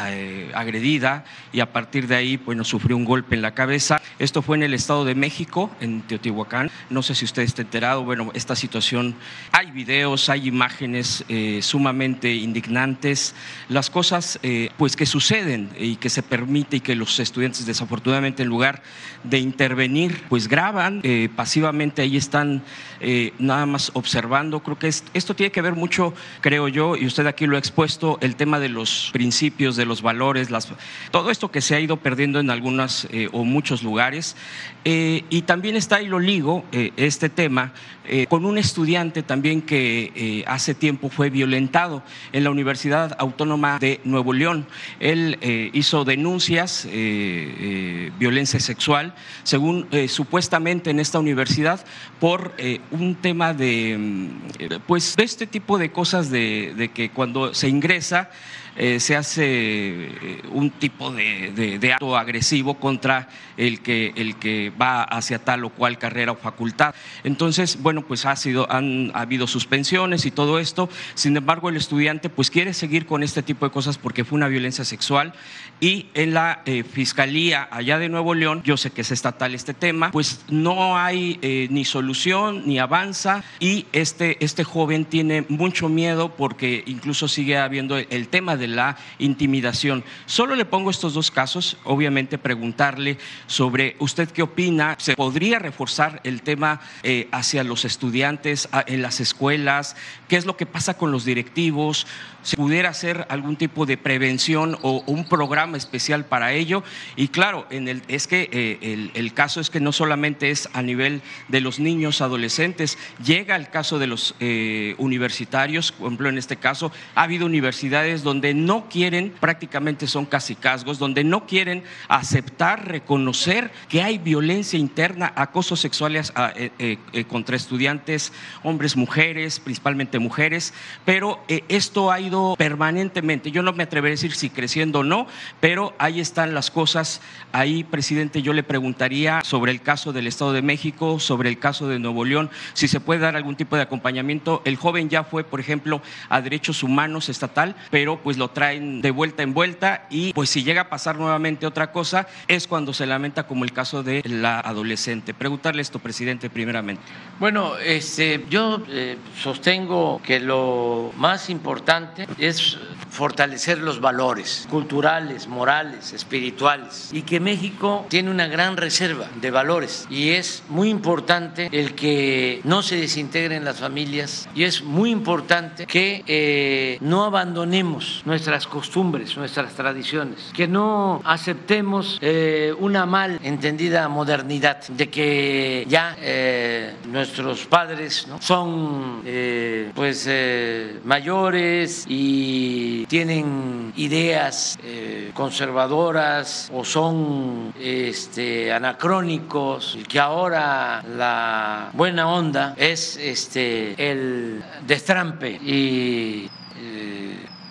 agredida y a partir de ahí bueno, sufrió un golpe en la cabeza. Esto fue en el Estado de México, en Teotihuacán. No sé si usted está enterado, bueno, esta situación, hay videos, hay imágenes sumamente indignantes, las cosas pues que suceden y que se permite y que los estudiantes desafortunadamente en lugar de intervenir pues graban pasivamente, ahí están eh, nada más observando. Creo que esto tiene que ver mucho, creo yo, y usted aquí lo ha expuesto, el tema de los principios, de los valores, las, todo esto que se ha ido perdiendo en algunas eh, o muchos lugares. Eh, y también está ahí lo ligo, este tema, con un estudiante también que hace tiempo fue violentado en la Universidad Autónoma de Nuevo León. Él hizo denuncias, violencia sexual, según supuestamente en esta universidad, por un tema de, mm, pues, de este tipo de cosas de, de que cuando se ingresa eh, se hace eh, un tipo de, acto agresivo contra el que, el que va hacia tal o cual carrera o facultad. Entonces, bueno, pues ha, sido, han ha habido suspensiones y todo esto. Sin embargo, el estudiante pues quiere seguir con este tipo de cosas porque fue una violencia sexual y en la eh, Fiscalía allá de Nuevo León, yo sé que es estatal este tema, pues no hay ni solución ni avanza y este, este joven tiene mucho miedo porque incluso sigue habiendo el tema de la intimidación. Solo le pongo estos dos casos, obviamente preguntarle sobre usted qué opina, ¿se podría reforzar el tema eh, hacia los estudiantes en las escuelas? ¿Qué es lo que pasa con los directivos? ¿Se pudiera hacer algún tipo de prevención o un programa especial para ello? Y claro, es que eh, el, caso es que no solamente es a nivel de los niños, adolescentes, llega el caso de los eh, universitarios, por ejemplo, en este caso, ha habido universidades donde no quieren, prácticamente son casi casgos, donde no quieren aceptar, reconocer que hay violencia interna, acoso sexual eh, eh, contra estudiantes, hombres, mujeres, principalmente mujeres, pero esto ha permanentemente. Yo no me atreveré a decir si creciendo o no, pero ahí están las cosas. Ahí, presidente, yo le preguntaría sobre el caso del Estado de México, sobre el caso de Nuevo León, si se puede dar algún tipo de acompañamiento. El joven ya fue, por ejemplo, a derechos humanos estatal, pero pues lo traen de vuelta en vuelta y pues si llega a pasar nuevamente otra cosa es cuando se lamenta como el caso de la adolescente. Preguntarle esto, presidente, primeramente. Bueno, este, yo eh, sostengo que lo más importante es fortalecer los valores culturales, morales, espirituales y que México tiene una gran reserva de valores y es muy importante el que no se desintegren las familias y es muy importante que eh, no abandonemos nuestras costumbres, nuestras tradiciones, que no aceptemos eh, una mal entendida modernidad de que ya eh, nuestros padres son pues mayores y tienen ideas conservadoras o son este, anacrónicos y que ahora la buena onda es este el destrampe y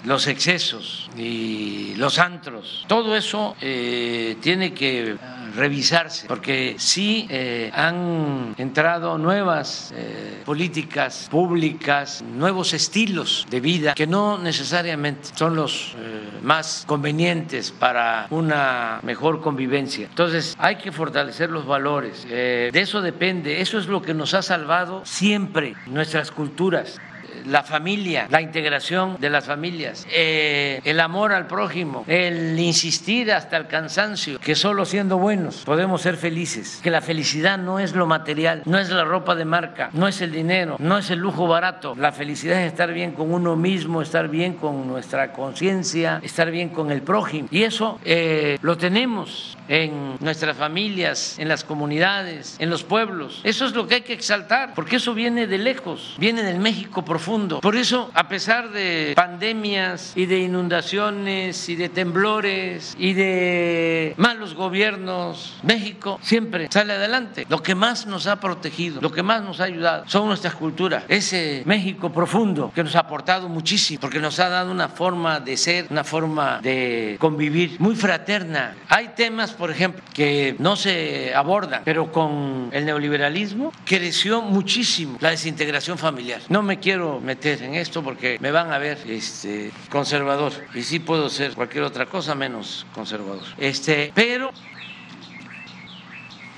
los excesos y los antros, todo eso eh, tiene que revisarse, porque sí eh, han entrado nuevas eh, políticas públicas, nuevos estilos de vida que no necesariamente son los más convenientes para una mejor convivencia. Entonces hay que fortalecer los valores, de eso depende, eso es lo que nos ha salvado siempre nuestras culturas la familia, la integración de las familias, eh, el amor al prójimo, el insistir hasta el cansancio, que solo siendo buenos podemos ser felices, que la felicidad no es lo material, no es la ropa de marca, no es el dinero, no es el lujo barato, la felicidad es estar bien con uno mismo, estar bien con nuestra conciencia, estar bien con el prójimo. Y eso eh, lo tenemos en nuestras familias, en las comunidades, en los pueblos. Eso es lo que hay que exaltar, porque eso viene de lejos, viene del México profundo. Por eso, a pesar de pandemias y de inundaciones y de temblores y de malos gobiernos, México siempre sale adelante. Lo que más nos ha protegido, lo que más nos ha ayudado son nuestras culturas. Ese México profundo que nos ha aportado muchísimo, porque nos ha dado una forma de ser, una forma de convivir muy fraterna. Hay temas por ejemplo, que no se abordan, pero con el neoliberalismo creció muchísimo la desintegración familiar. No me quiero meter en esto porque me van a ver este, conservador y sí puedo ser cualquier otra cosa menos conservador. Este, pero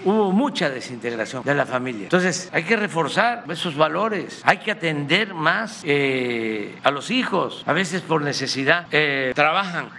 hubo mucha desintegración de la familia. Entonces hay que reforzar esos valores, hay que atender más eh, a los hijos. A veces por necesidad eh, trabajan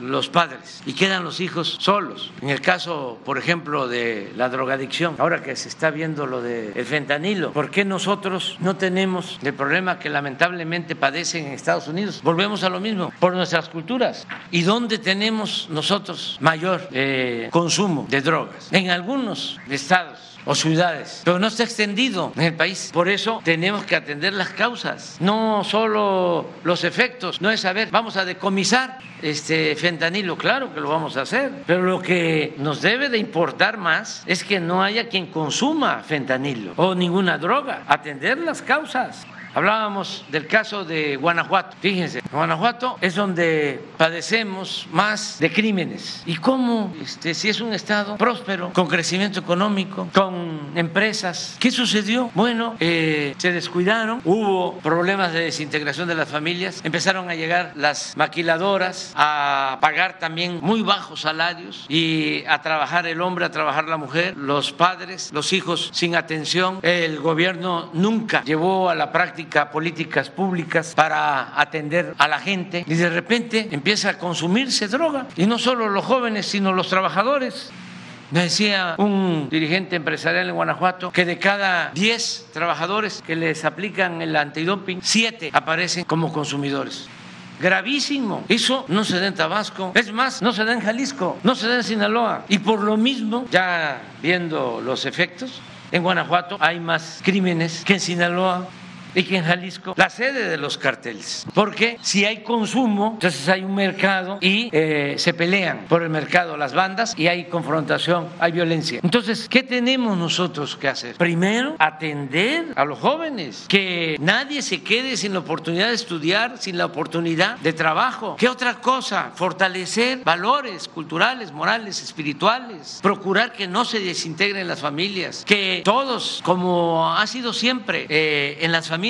los padres y quedan los hijos solos. En el caso, por ejemplo, de la drogadicción, ahora que se está viendo lo del fentanilo, ¿por qué nosotros no tenemos el problema que lamentablemente padecen en Estados Unidos? Volvemos a lo mismo, por nuestras culturas. ¿Y dónde tenemos nosotros mayor eh, consumo de drogas? En algunos estados o ciudades, pero no está extendido en el país. Por eso tenemos que atender las causas, no solo los efectos. No es saber, vamos a decomisar este fentanilo, claro que lo vamos a hacer, pero lo que nos debe de importar más es que no haya quien consuma fentanilo o ninguna droga, atender las causas. Hablábamos del caso de Guanajuato. Fíjense, Guanajuato es donde padecemos más de crímenes. ¿Y cómo, este, si es un estado próspero, con crecimiento económico, con empresas? ¿Qué sucedió? Bueno, eh, se descuidaron, hubo problemas de desintegración de las familias, empezaron a llegar las maquiladoras a pagar también muy bajos salarios y a trabajar el hombre, a trabajar la mujer, los padres, los hijos sin atención. El gobierno nunca llevó a la práctica políticas públicas para atender a la gente y de repente empieza a consumirse droga. Y no solo los jóvenes, sino los trabajadores. Me decía un dirigente empresarial en Guanajuato que de cada 10 trabajadores que les aplican el antidoping, 7 aparecen como consumidores. Gravísimo. Eso no se da en Tabasco. Es más, no se da en Jalisco, no se da en Sinaloa. Y por lo mismo, ya viendo los efectos, en Guanajuato hay más crímenes que en Sinaloa y que en Jalisco la sede de los carteles. Porque si hay consumo, entonces hay un mercado y eh, se pelean por el mercado las bandas y hay confrontación, hay violencia. Entonces, ¿qué tenemos nosotros que hacer? Primero, atender a los jóvenes, que nadie se quede sin la oportunidad de estudiar, sin la oportunidad de trabajo. ¿Qué otra cosa? Fortalecer valores culturales, morales, espirituales, procurar que no se desintegren las familias, que todos, como ha sido siempre eh, en las familias,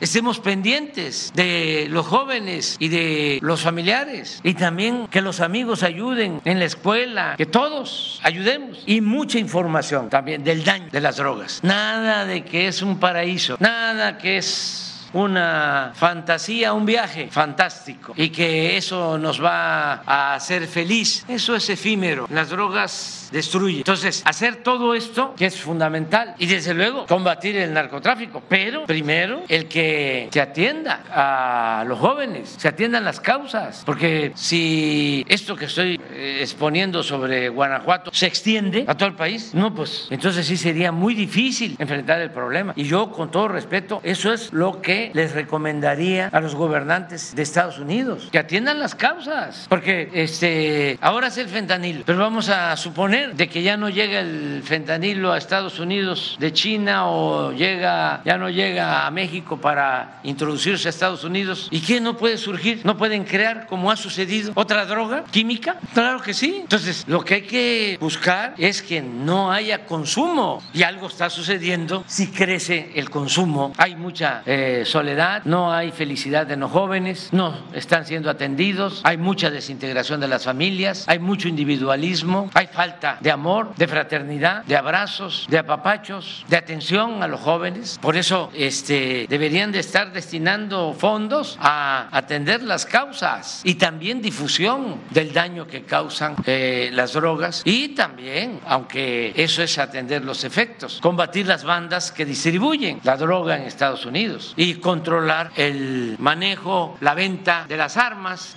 estemos pendientes de los jóvenes y de los familiares. Y también que los amigos ayuden en la escuela, que todos ayudemos. Y mucha información también del daño de las drogas. Nada de que es un paraíso, nada que es una fantasía, un viaje fantástico y que eso nos va a hacer feliz. Eso es efímero. Las drogas destruyen. Entonces, hacer todo esto que es fundamental y desde luego combatir el narcotráfico, pero primero el que se atienda a los jóvenes, se atiendan las causas, porque si esto que estoy eh, exponiendo sobre Guanajuato se extiende a todo el país, no, pues entonces sí sería muy difícil enfrentar el problema. Y yo, con todo respeto, eso es lo que les recomendaría a los gobernantes de Estados Unidos, que atiendan las causas, porque este, ahora es el fentanilo, pero vamos a suponer de que ya no llega el fentanilo a Estados Unidos de China o llega, ya no llega a México para introducirse a Estados Unidos. ¿Y qué no puede surgir? ¿No pueden crear, como ha sucedido, otra droga química? Claro que sí. Entonces, lo que hay que buscar es que no haya consumo y algo está sucediendo si crece el consumo. Hay mucha eh, soledad, no hay felicidad en los jóvenes, no están siendo atendidos, hay mucha desintegración de las familias, hay mucho individualismo, hay falta de amor, de fraternidad, de abrazos, de apapachos, de atención a los jóvenes. Por eso este, deberían de estar destinando fondos a atender las causas y también difusión del daño que causan eh, las drogas y también, aunque eso es atender los efectos, combatir las bandas que distribuyen la droga en Estados Unidos y controlar el manejo, la venta de las armas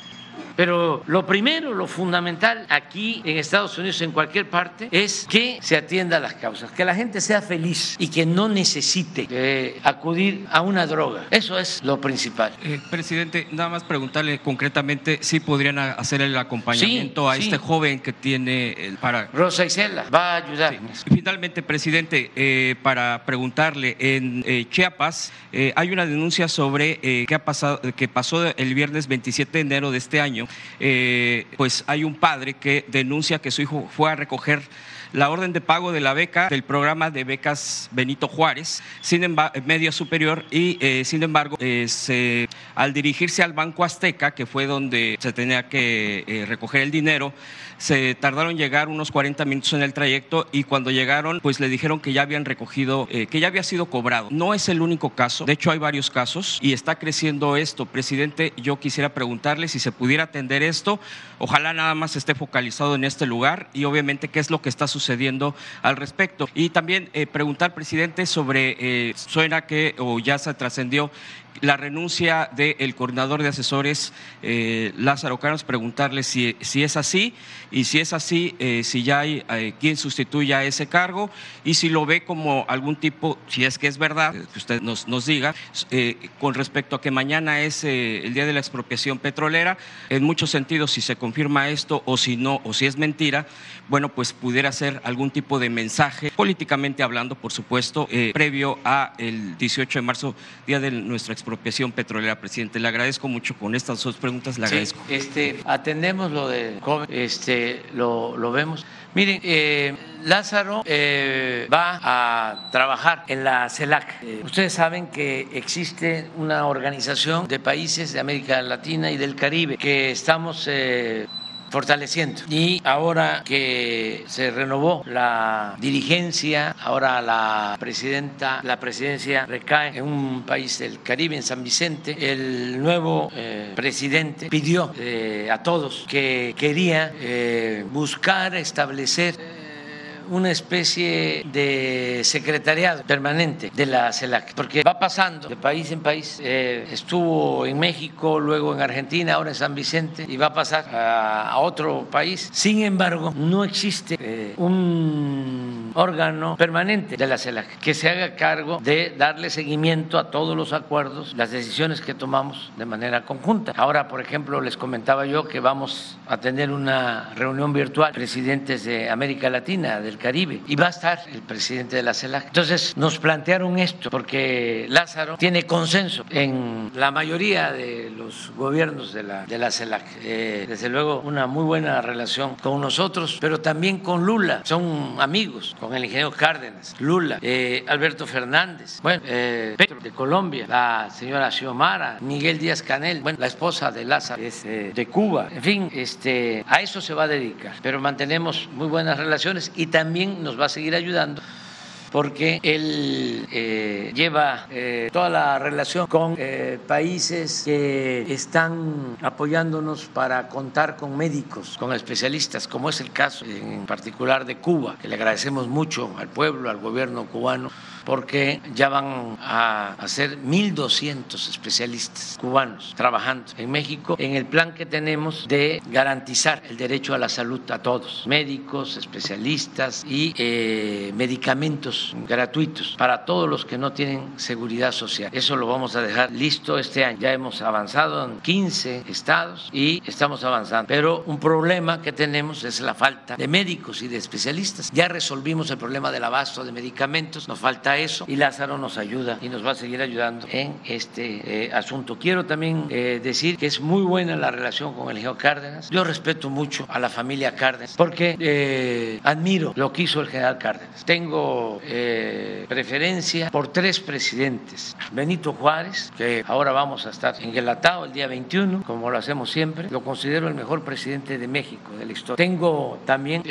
pero lo primero, lo fundamental aquí en Estados Unidos, en cualquier parte, es que se atienda a las causas, que la gente sea feliz y que no necesite eh, acudir a una droga. Eso es lo principal. Eh, presidente, nada más preguntarle concretamente si podrían hacer el acompañamiento a este joven que tiene el para... Rosa Isela va a ayudar. Finalmente, presidente, eh, para preguntarle, en Chiapas hay una denuncia sobre qué ha pasado, que pasó el viernes 27 de enero de este año eh, pues hay un padre que denuncia que su hijo fue a recoger la orden de pago de la beca del programa de becas Benito Juárez, sin embargo, media superior, y eh, sin embargo, eh, al dirigirse al Banco Azteca, que fue donde se tenía que recoger el dinero, se tardaron llegar unos 40 minutos en el trayecto y cuando llegaron, pues le dijeron que ya habían recogido, eh, que ya había sido cobrado. No es el único caso, de hecho hay varios casos y está creciendo esto. Presidente, yo quisiera preguntarle si se pudiera atender esto, ojalá nada más esté focalizado en este lugar y obviamente qué es lo que está sucediendo al respecto. Y también eh, preguntar, presidente, sobre, eh, suena que o ya se trascendió la renuncia del coordinador de asesores eh, Lázaro Carlos, preguntarle si, si, es así y si es así, eh, si ya hay eh, quien sustituya ese cargo y si lo ve como algún tipo, si es que es verdad, que usted nos, nos diga, con respecto a que mañana es el día de la expropiación petrolera, en muchos sentidos, si se confirma esto o si no, o si es mentira, bueno, pues pudiera ser algún tipo de mensaje, políticamente hablando, por supuesto, previo a el 18 de marzo, día de nuestra expropiación petrolera, presidente. Le agradezco mucho con estas dos preguntas, le agradezco. este, atendemos lo de este, lo, lo vemos. Miren, eh, Lázaro eh, va a trabajar en la CELAC. Eh, ustedes saben que existe una organización de países de América Latina y del Caribe que estamos fortaleciendo. Y ahora que se renovó la dirigencia, ahora la presidenta, la presidencia recae en un país del Caribe, en San Vicente, el nuevo eh, presidente pidió eh, a todos que quería eh, buscar establecer una especie de secretariado permanente de la CELAC, porque va pasando de país en país. Eh, estuvo en México, luego en Argentina, ahora en San Vicente y va a pasar a, otro país. Sin embargo, no existe eh, un órgano permanente de la CELAC que se haga cargo de darle seguimiento a todos los acuerdos, las decisiones que tomamos de manera conjunta. Ahora, por ejemplo, les comentaba yo que vamos a tener una reunión virtual, presidentes de América Latina, del Caribe y va a estar el presidente de la CELAC. Entonces nos plantearon esto porque Lázaro tiene consenso en la mayoría de los gobiernos de la, de la CELAC. Eh, desde luego una muy buena relación con nosotros, pero también con Lula. Son amigos, con el ingeniero Cárdenas, Lula, eh, Alberto Fernández, bueno, eh, Petro de Colombia, la señora Xiomara, Miguel Díaz Canel, bueno, la esposa de Lázaro es de Cuba. En fin, este, a eso se va a dedicar. Pero mantenemos muy buenas relaciones y también nos va a seguir ayudando porque él eh, lleva eh, toda la relación con eh, países que están apoyándonos para contar con médicos, con especialistas, como es el caso en particular de Cuba, que le agradecemos mucho al pueblo, al gobierno cubano porque ya van a ser 1.200 especialistas cubanos trabajando en México en el plan que tenemos de garantizar el derecho a la salud a todos, médicos, especialistas y eh, medicamentos gratuitos para todos los que no tienen seguridad social. Eso lo vamos a dejar listo este año. Ya hemos avanzado en 15 estados y estamos avanzando. Pero un problema que tenemos es la falta de médicos y de especialistas. Ya resolvimos el problema del abasto de medicamentos, nos falta a eso y Lázaro nos ayuda y nos va a seguir ayudando en este eh, asunto. Quiero también eh, decir que es muy buena la relación con el Geo Cárdenas. Yo respeto mucho a la familia Cárdenas porque eh, admiro lo que hizo el general Cárdenas. Tengo preferencia por tres presidentes. Benito Juárez, que ahora vamos a estar en el día 21, como lo hacemos siempre, lo considero el mejor presidente de México de la historia. Tengo también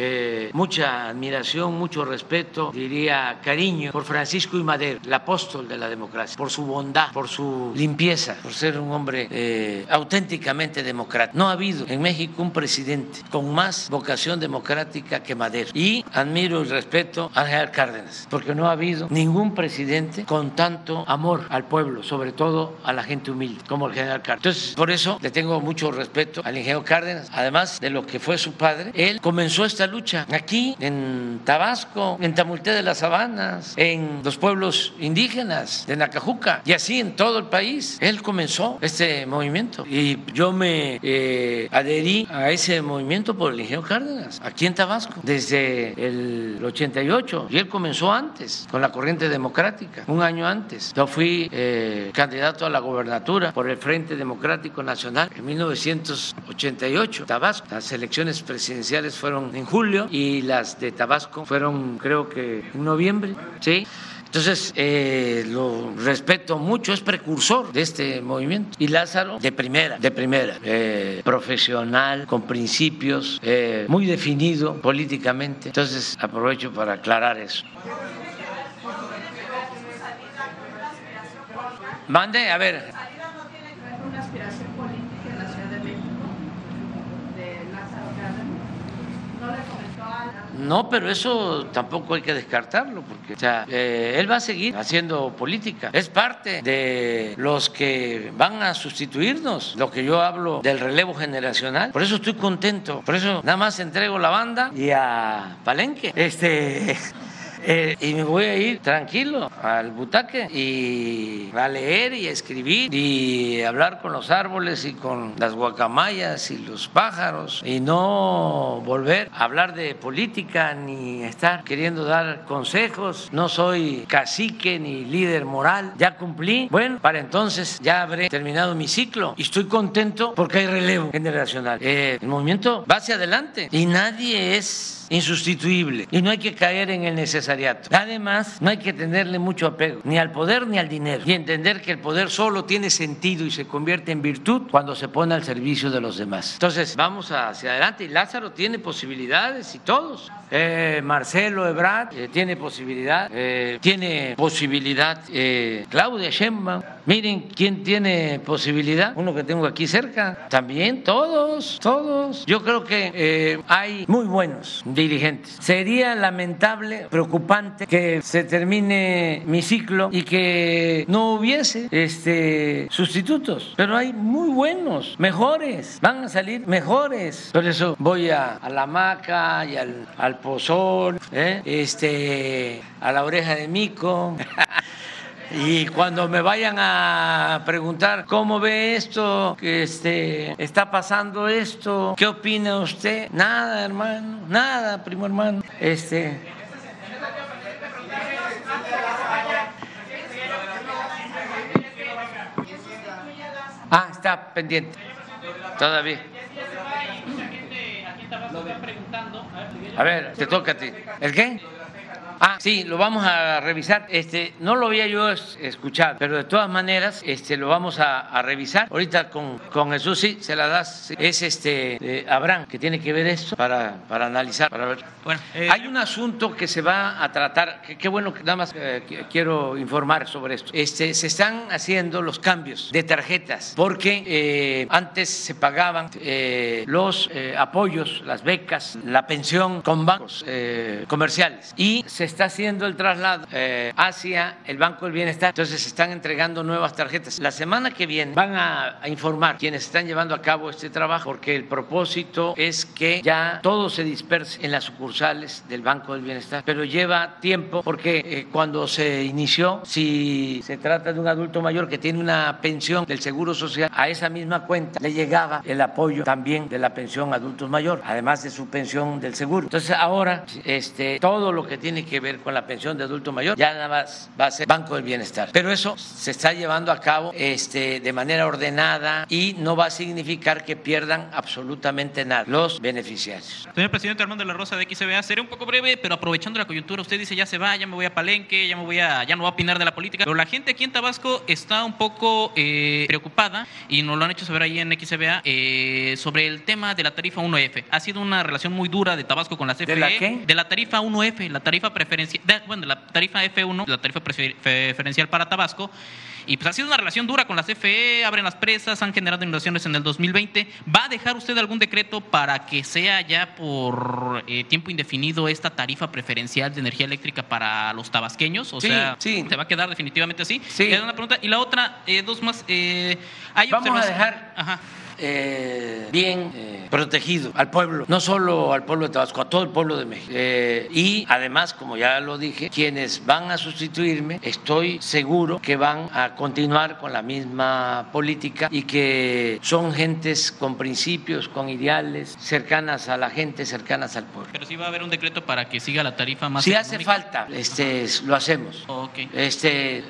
mucha admiración, mucho respeto, diría cariño por Francisco y Madero, el apóstol de la democracia, por su bondad, por su limpieza, por ser un hombre eh, auténticamente democrático. No ha habido en México un presidente con más vocación democrática que Madero. Y admiro y respeto a General Cárdenas, porque no ha habido ningún presidente con tanto amor al pueblo, sobre todo a la gente humilde, como el general Cárdenas. Entonces, por eso le tengo mucho respeto al ingeniero Cárdenas, además de lo que fue su padre. Él comenzó esta lucha aquí en Tabasco, en Tamulté de las Sabanas, en los pueblos indígenas de Nacajuca y así en todo el país. Él comenzó este movimiento y yo me eh, adherí a ese movimiento por el ingeniero Cárdenas, aquí en Tabasco, desde el 88 y él comenzó antes con la corriente democrática, un año antes. Yo fui eh, candidato a la gobernatura por el Frente Democrático Nacional en 1988, Tabasco. Las elecciones presidenciales fueron en julio y las de Tabasco fueron creo que en noviembre, ¿sí? Entonces, eh, lo respeto mucho, es precursor de este movimiento. Y Lázaro, de primera, de primera, eh, profesional, con principios, eh, muy definido políticamente. Entonces, aprovecho para aclarar eso. Mande, a ver. No, pero eso tampoco hay que descartarlo, porque o sea, eh, él va a seguir haciendo política. Es parte de los que van a sustituirnos, lo que yo hablo del relevo generacional. Por eso estoy contento. Por eso nada más entrego la banda y a Palenque. Este. Eh, y me voy a ir tranquilo al butaque y a leer y a escribir y hablar con los árboles y con las guacamayas y los pájaros y no volver a hablar de política ni estar queriendo dar consejos. No soy cacique ni líder moral. Ya cumplí. Bueno, para entonces ya habré terminado mi ciclo y estoy contento porque hay relevo generacional. Eh, el movimiento va hacia adelante y nadie es insustituible y no hay que caer en el necesariato. Además, no hay que tenerle mucho apego ni al poder ni al dinero y entender que el poder solo tiene sentido y se convierte en virtud cuando se pone al servicio de los demás. Entonces, vamos hacia adelante y Lázaro tiene posibilidades y todos. Eh, Marcelo Ebrard eh, tiene posibilidad, eh, tiene posibilidad Claudia Sheinbaum. Miren quién tiene posibilidad, uno que tengo aquí cerca, también todos, todos. Yo creo que hay muy buenos Sería lamentable, preocupante que se termine mi ciclo y que no hubiese este, sustitutos, pero hay muy buenos, mejores, van a salir mejores. Por eso voy a, la maca y al, al ¿eh? este, a la oreja de mico. Y cuando me vayan a preguntar cómo ve esto, que este, está pasando esto, ¿qué opina usted? Nada, hermano, nada, primo hermano. Este. Ah, está pendiente. Todavía. A ver, te toca a ti. ¿El qué? Ah, sí, lo vamos a revisar. Este, no lo había yo escuchado, pero de todas maneras, este, lo vamos a, revisar. Ahorita con, con Jesús sí, se la das. Es este Abraham que tiene que ver esto para, para analizar, para ver. Bueno, eh, hay un asunto que se va a tratar. Qué bueno que nada más eh, quiero informar sobre esto. Este, se están haciendo los cambios de tarjetas porque eh, antes se pagaban los apoyos, las becas, la pensión con bancos comerciales y se está haciendo el traslado eh, hacia el Banco del Bienestar. Entonces se están entregando nuevas tarjetas. La semana que viene van a, informar quienes están llevando a cabo este trabajo porque el propósito es que ya todo se disperse en las sucursales del Banco del Bienestar. Pero lleva tiempo porque eh, cuando se inició, si se trata de un adulto mayor que tiene una pensión del Seguro Social, a esa misma cuenta le llegaba el apoyo también de la pensión adultos mayor, además de su pensión del seguro. Entonces ahora este, todo lo que tiene que que ver con la pensión de adulto mayor, ya nada más va a ser Banco del Bienestar. Pero eso se está llevando a cabo este, de manera ordenada y no va a significar que pierdan absolutamente nada los beneficiarios. Señor presidente Armando La Rosa de XBA, seré un poco breve, pero aprovechando la coyuntura, usted dice ya se va, ya me voy a Palenque, ya me voy a, ya no voy a opinar de la política, pero la gente aquí en Tabasco está un poco eh, preocupada y nos lo han hecho saber ahí en XBA eh, sobre el tema de la tarifa 1F. Ha sido una relación muy dura de Tabasco con la CFE. ¿De la qué? De la tarifa 1F, la tarifa preferencial, bueno, la tarifa F1, la tarifa prefer- preferencial para Tabasco. Y pues ha sido una relación dura con la CFE, abren las presas, han generado inundaciones en el 2020. ¿Va a dejar usted algún decreto para que sea ya por eh, tiempo indefinido esta tarifa preferencial de energía eléctrica para los tabasqueños? O Sí, sea, sí. ¿se va a quedar definitivamente así? Sí. Es una pregunta. Y la otra, eh, dos más. eh, hay Vamos a observación- dejar Ajá. Eh, bien eh, protegido al pueblo, no solo al pueblo de Tabasco, a todo el pueblo de México. Eh, y además, como ya lo dije, quienes van a sustituirme, estoy seguro que van a continuar con la misma política y que son gentes con principios, con ideales, cercanas a la gente, cercanas al pueblo. Pero sí va a haber un decreto para que siga la tarifa más. Si hace falta, este, lo hacemos. Ok. Este,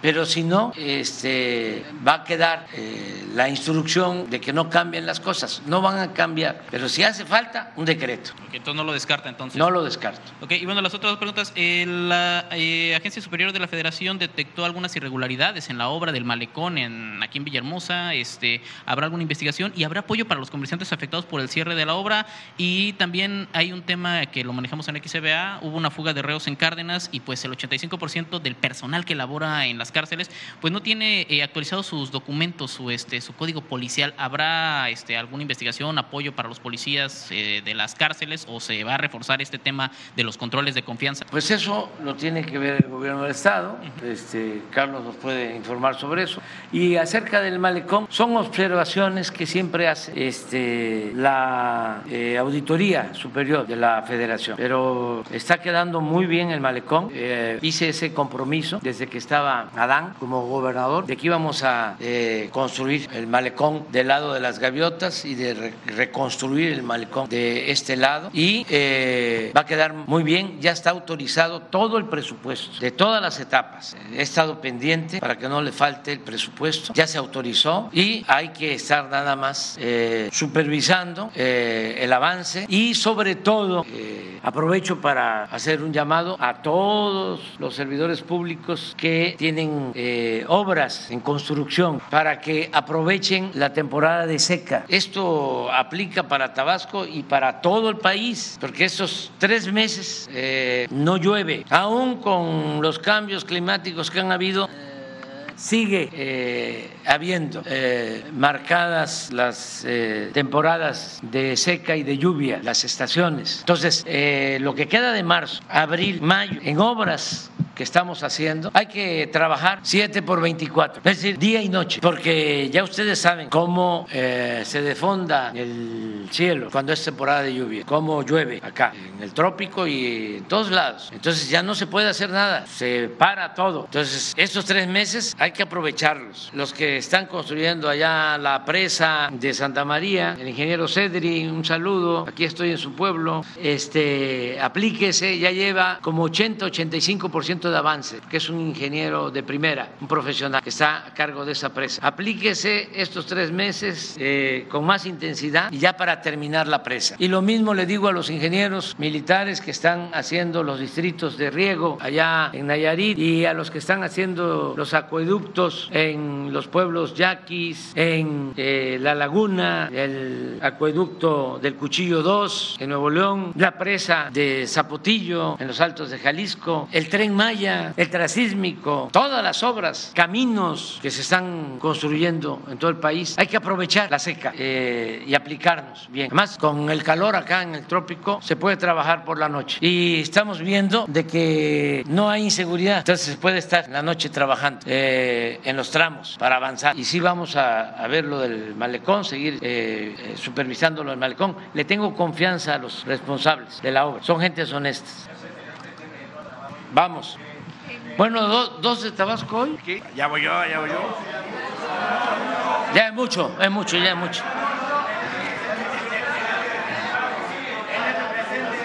pero si no, este, va a quedar eh, la instrucción de que no cambien las cosas. No van a cambiar. Pero si hace falta, un decreto. Ok, entonces no lo descarta entonces. No lo descarto. Ok, y bueno, las otras dos preguntas. Eh, la eh, Agencia Superior de la Federación detectó algunas irregularidades en la obra del malecón en, aquí en Villahermosa. Este, ¿Habrá alguna investigación y habrá apoyo para los comerciantes afectados por el cierre de la obra? Y también hay un tema que lo manejamos en XBA. Hubo una fuga de reos en Cárdenas y pues el 85% del personal que labora en las cárceles pues no tiene eh, actualizados sus documentos, su, este, su código policial. ¿Habrá este, alguna investigación, apoyo para los policías eh, de las cárceles o se va a reforzar este tema de los controles de confianza? Pues eso lo tiene que ver el gobierno del Estado. Este, Carlos nos puede informar sobre eso. Y acerca del malecón, son observaciones que siempre hace este, la eh, Auditoría Superior de la Federación. Pero está quedando muy bien el malecón. Eh, hice ese compromiso desde que estaba Adán como gobernador de que íbamos a eh, construir el malecón del lado de las gaviotas y de re- reconstruir el malecón de este lado. Y eh, va a quedar muy bien. Ya está autorizado todo el presupuesto de todas las etapas. He estado pendiente para que no le falte el presupuesto. Ya se autorizó y hay que estar nada más eh, supervisando el avance y sobre todo aprovecho para hacer un llamado a todos los servidores públicos que tienen eh, obras en construcción para que aprovechen la temporada de seca. Esto aplica para Tabasco y para todo el país, porque estos tres meses eh, no llueve, aún con los cambios climáticos que han habido sigue eh, habiendo eh, marcadas las eh, temporadas de seca y de lluvia, las estaciones. Entonces, eh, lo que queda de marzo, abril, mayo, en obras que estamos haciendo, hay que trabajar 7 por 24, es decir, día y noche, porque ya ustedes saben cómo eh, se defonda el cielo cuando es temporada de lluvia, cómo llueve acá, en el trópico y en todos lados. Entonces ya no se puede hacer nada, se para todo. Entonces, estos tres meses que aprovecharlos. Los que están construyendo allá la presa de Santa María, el ingeniero Cedri, un saludo, aquí estoy en su pueblo, este, aplíquese, ya lleva como 80-85% de avance, que es un ingeniero de primera, un profesional que está a cargo de esa presa. Aplíquese estos tres meses eh, con más intensidad y ya para terminar la presa. Y lo mismo le digo a los ingenieros militares que están haciendo los distritos de riego allá en Nayarit y a los que están haciendo los acueductos en los pueblos yaquis, en eh, la laguna, el acueducto del Cuchillo 2 en Nuevo León, la presa de Zapotillo en los Altos de Jalisco, el tren Maya, el trasísmico, todas las obras, caminos que se están construyendo en todo el país. Hay que aprovechar la seca eh, y aplicarnos bien. Además, con el calor acá en el trópico se puede trabajar por la noche y estamos viendo de que no hay inseguridad, entonces se puede estar la noche trabajando eh, en los tramos para avanzar. Y sí vamos a, a ver lo del malecón, seguir eh, eh, supervisando lo del malecón. Le tengo confianza a los responsables de la obra, son gentes honestas. Vamos. Bueno, do- dos de Tabasco hoy. Ya voy yo, ya voy yo. Ya es mucho, es mucho, ya es mucho.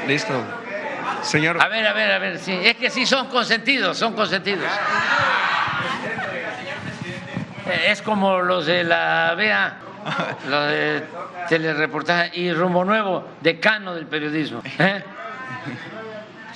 Listo. Señor. A ver, a ver, a ver, sí. Es que sí son consentidos, son consentidos. Es como los de la BEA, los de telereportaje y Rumbo Nuevo, decano del periodismo. ¿eh?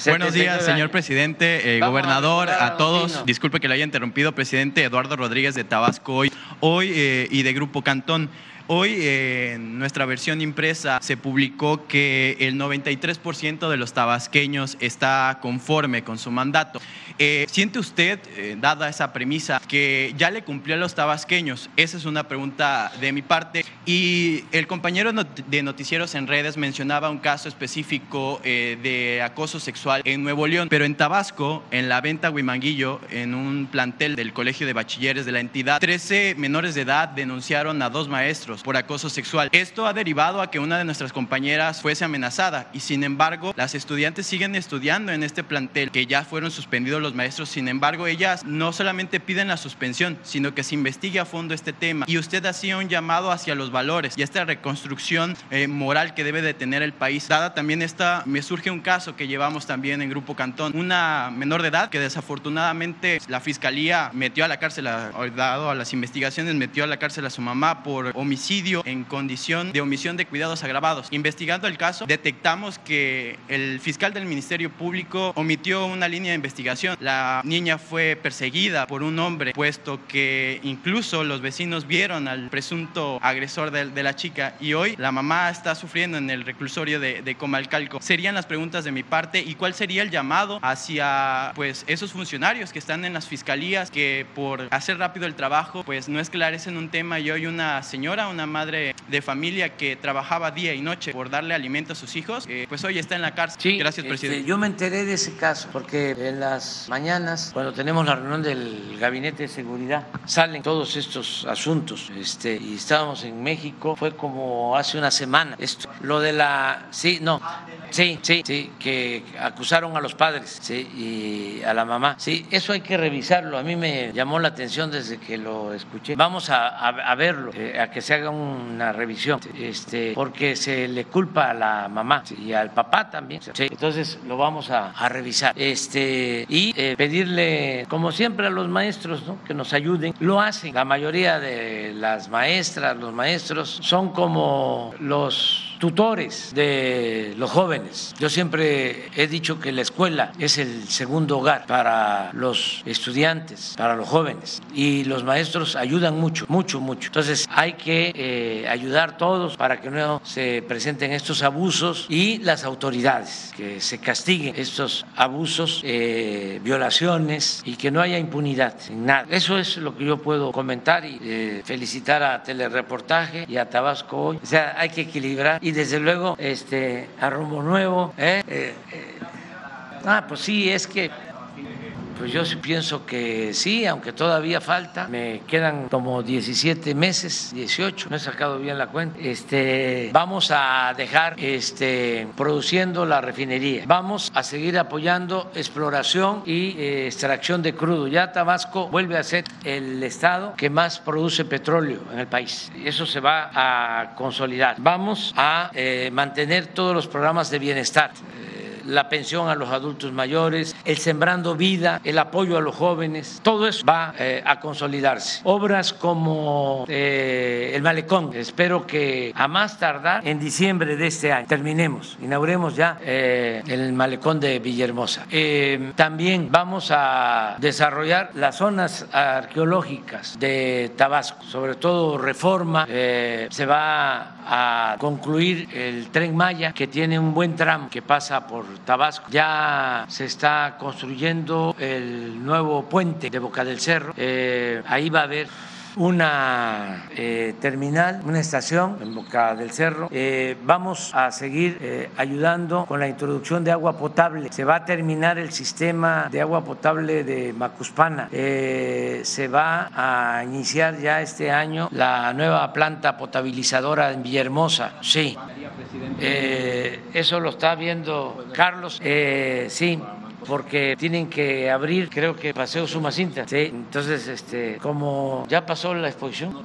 Buenos días, señor presidente, eh, gobernador, a, todos. Disculpe que lo haya interrumpido, presidente Eduardo Rodríguez de Tabasco hoy, hoy eh, y de Grupo Cantón. Hoy en nuestra versión impresa se publicó que el 93% de los tabasqueños está conforme con su mandato. Eh, ¿Siente usted, eh, dada esa premisa, que ya le cumplió a los tabasqueños? Esa es una pregunta de mi parte. Y el compañero de Noticieros en Redes mencionaba un caso específico eh, de acoso sexual en Nuevo León, pero en Tabasco, en la venta Huimanguillo, en un plantel del Colegio de Bachilleres de la entidad, 13 menores de edad denunciaron a dos maestros por acoso sexual. Esto ha derivado a que una de nuestras compañeras fuese amenazada y sin embargo las estudiantes siguen estudiando en este plantel que ya fueron suspendidos los maestros. Sin embargo, ellas no solamente piden la suspensión, sino que se investigue a fondo este tema. Y usted hacía un llamado hacia los valores y esta reconstrucción eh, moral que debe de tener el país. Dada también esta, me surge un caso que llevamos también en Grupo Cantón, una menor de edad que desafortunadamente la fiscalía metió a la cárcel, dado a las investigaciones, metió a la cárcel a su mamá por homicidio en condición de omisión de cuidados agravados. Investigando el caso, detectamos que el fiscal del Ministerio Público omitió una línea de investigación la niña fue perseguida por un hombre, puesto que incluso los vecinos vieron al presunto agresor de, la chica y hoy la mamá está sufriendo en el reclusorio de, Comalcalco. Serían las preguntas de mi parte y cuál sería el llamado hacia pues esos funcionarios que están en las fiscalías que por hacer rápido el trabajo pues no esclarecen un tema y hoy una señora, una madre de familia que trabajaba día y noche por darle alimento a sus hijos, eh, pues hoy está en la cárcel. Sí, Gracias, este, presidente. yo me enteré de ese caso porque en las mañanas, cuando tenemos la reunión del Gabinete de Seguridad, salen todos estos asuntos. Este, y estábamos en México, fue como hace una semana. Esto, lo de la. Sí, no. Sí, sí, sí, que acusaron a los padres sí, y a la mamá. Sí, eso hay que revisarlo. A mí me llamó la atención desde que lo escuché. Vamos a, verlo, eh, a que se haga una revisión, este, porque se le culpa a la mamá y al papá también. entonces lo vamos a, revisar. Este, y eh, pedirle, como siempre, a los maestros que nos ayuden. Lo hacen. La mayoría de las maestras, los maestros, son como los tutores de los jóvenes. Yo siempre he dicho que la escuela es el segundo hogar para los estudiantes, para los jóvenes, y los maestros ayudan mucho, mucho, mucho. Entonces hay que eh, ayudar todos para que no se presenten estos abusos y las autoridades, que se castiguen estos abusos, eh, violaciones y que no haya impunidad en nada. Eso es lo que yo puedo comentar y eh, felicitar a Telereportaje y a Tabasco hoy. O sea, hay que equilibrar y desde luego este, a Rumbo Nuevo. ¿eh? Eh, eh, ah, pues sí, es que pues yo sí pienso que sí, aunque todavía falta. Me quedan como 17 meses, 18, no he sacado bien la cuenta. Este, vamos a dejar este, produciendo la refinería. Vamos a seguir apoyando exploración y eh, extracción de crudo. Ya Tabasco vuelve a ser el estado que más produce petróleo en el país. Eso se va a consolidar. Vamos a eh, mantener todos los programas de bienestar la pensión a los adultos mayores, el sembrando vida, el apoyo a los jóvenes, todo eso va eh, a consolidarse. Obras como eh, el malecón, espero que a más tardar en diciembre de este año terminemos, inauguremos ya eh, el malecón de Villahermosa. también vamos a desarrollar las zonas arqueológicas de Tabasco, sobre todo reforma, se va a concluir el tren Maya que tiene un buen tramo que pasa por Tabasco. Ya se está construyendo el nuevo puente de Boca del Cerro. Eh, ahí va a haber una eh, terminal, una estación en Boca del Cerro. Eh, vamos a seguir ayudando con la introducción de agua potable. Se va a terminar el sistema de agua potable de Macuspana. se va a iniciar ya este año la nueva planta potabilizadora en Villahermosa. Sí. eso lo está viendo Carlos. sí, porque tienen que abrir, creo que Paseo Sumacinta. Sí, entonces, este, como ya pasó la exposición.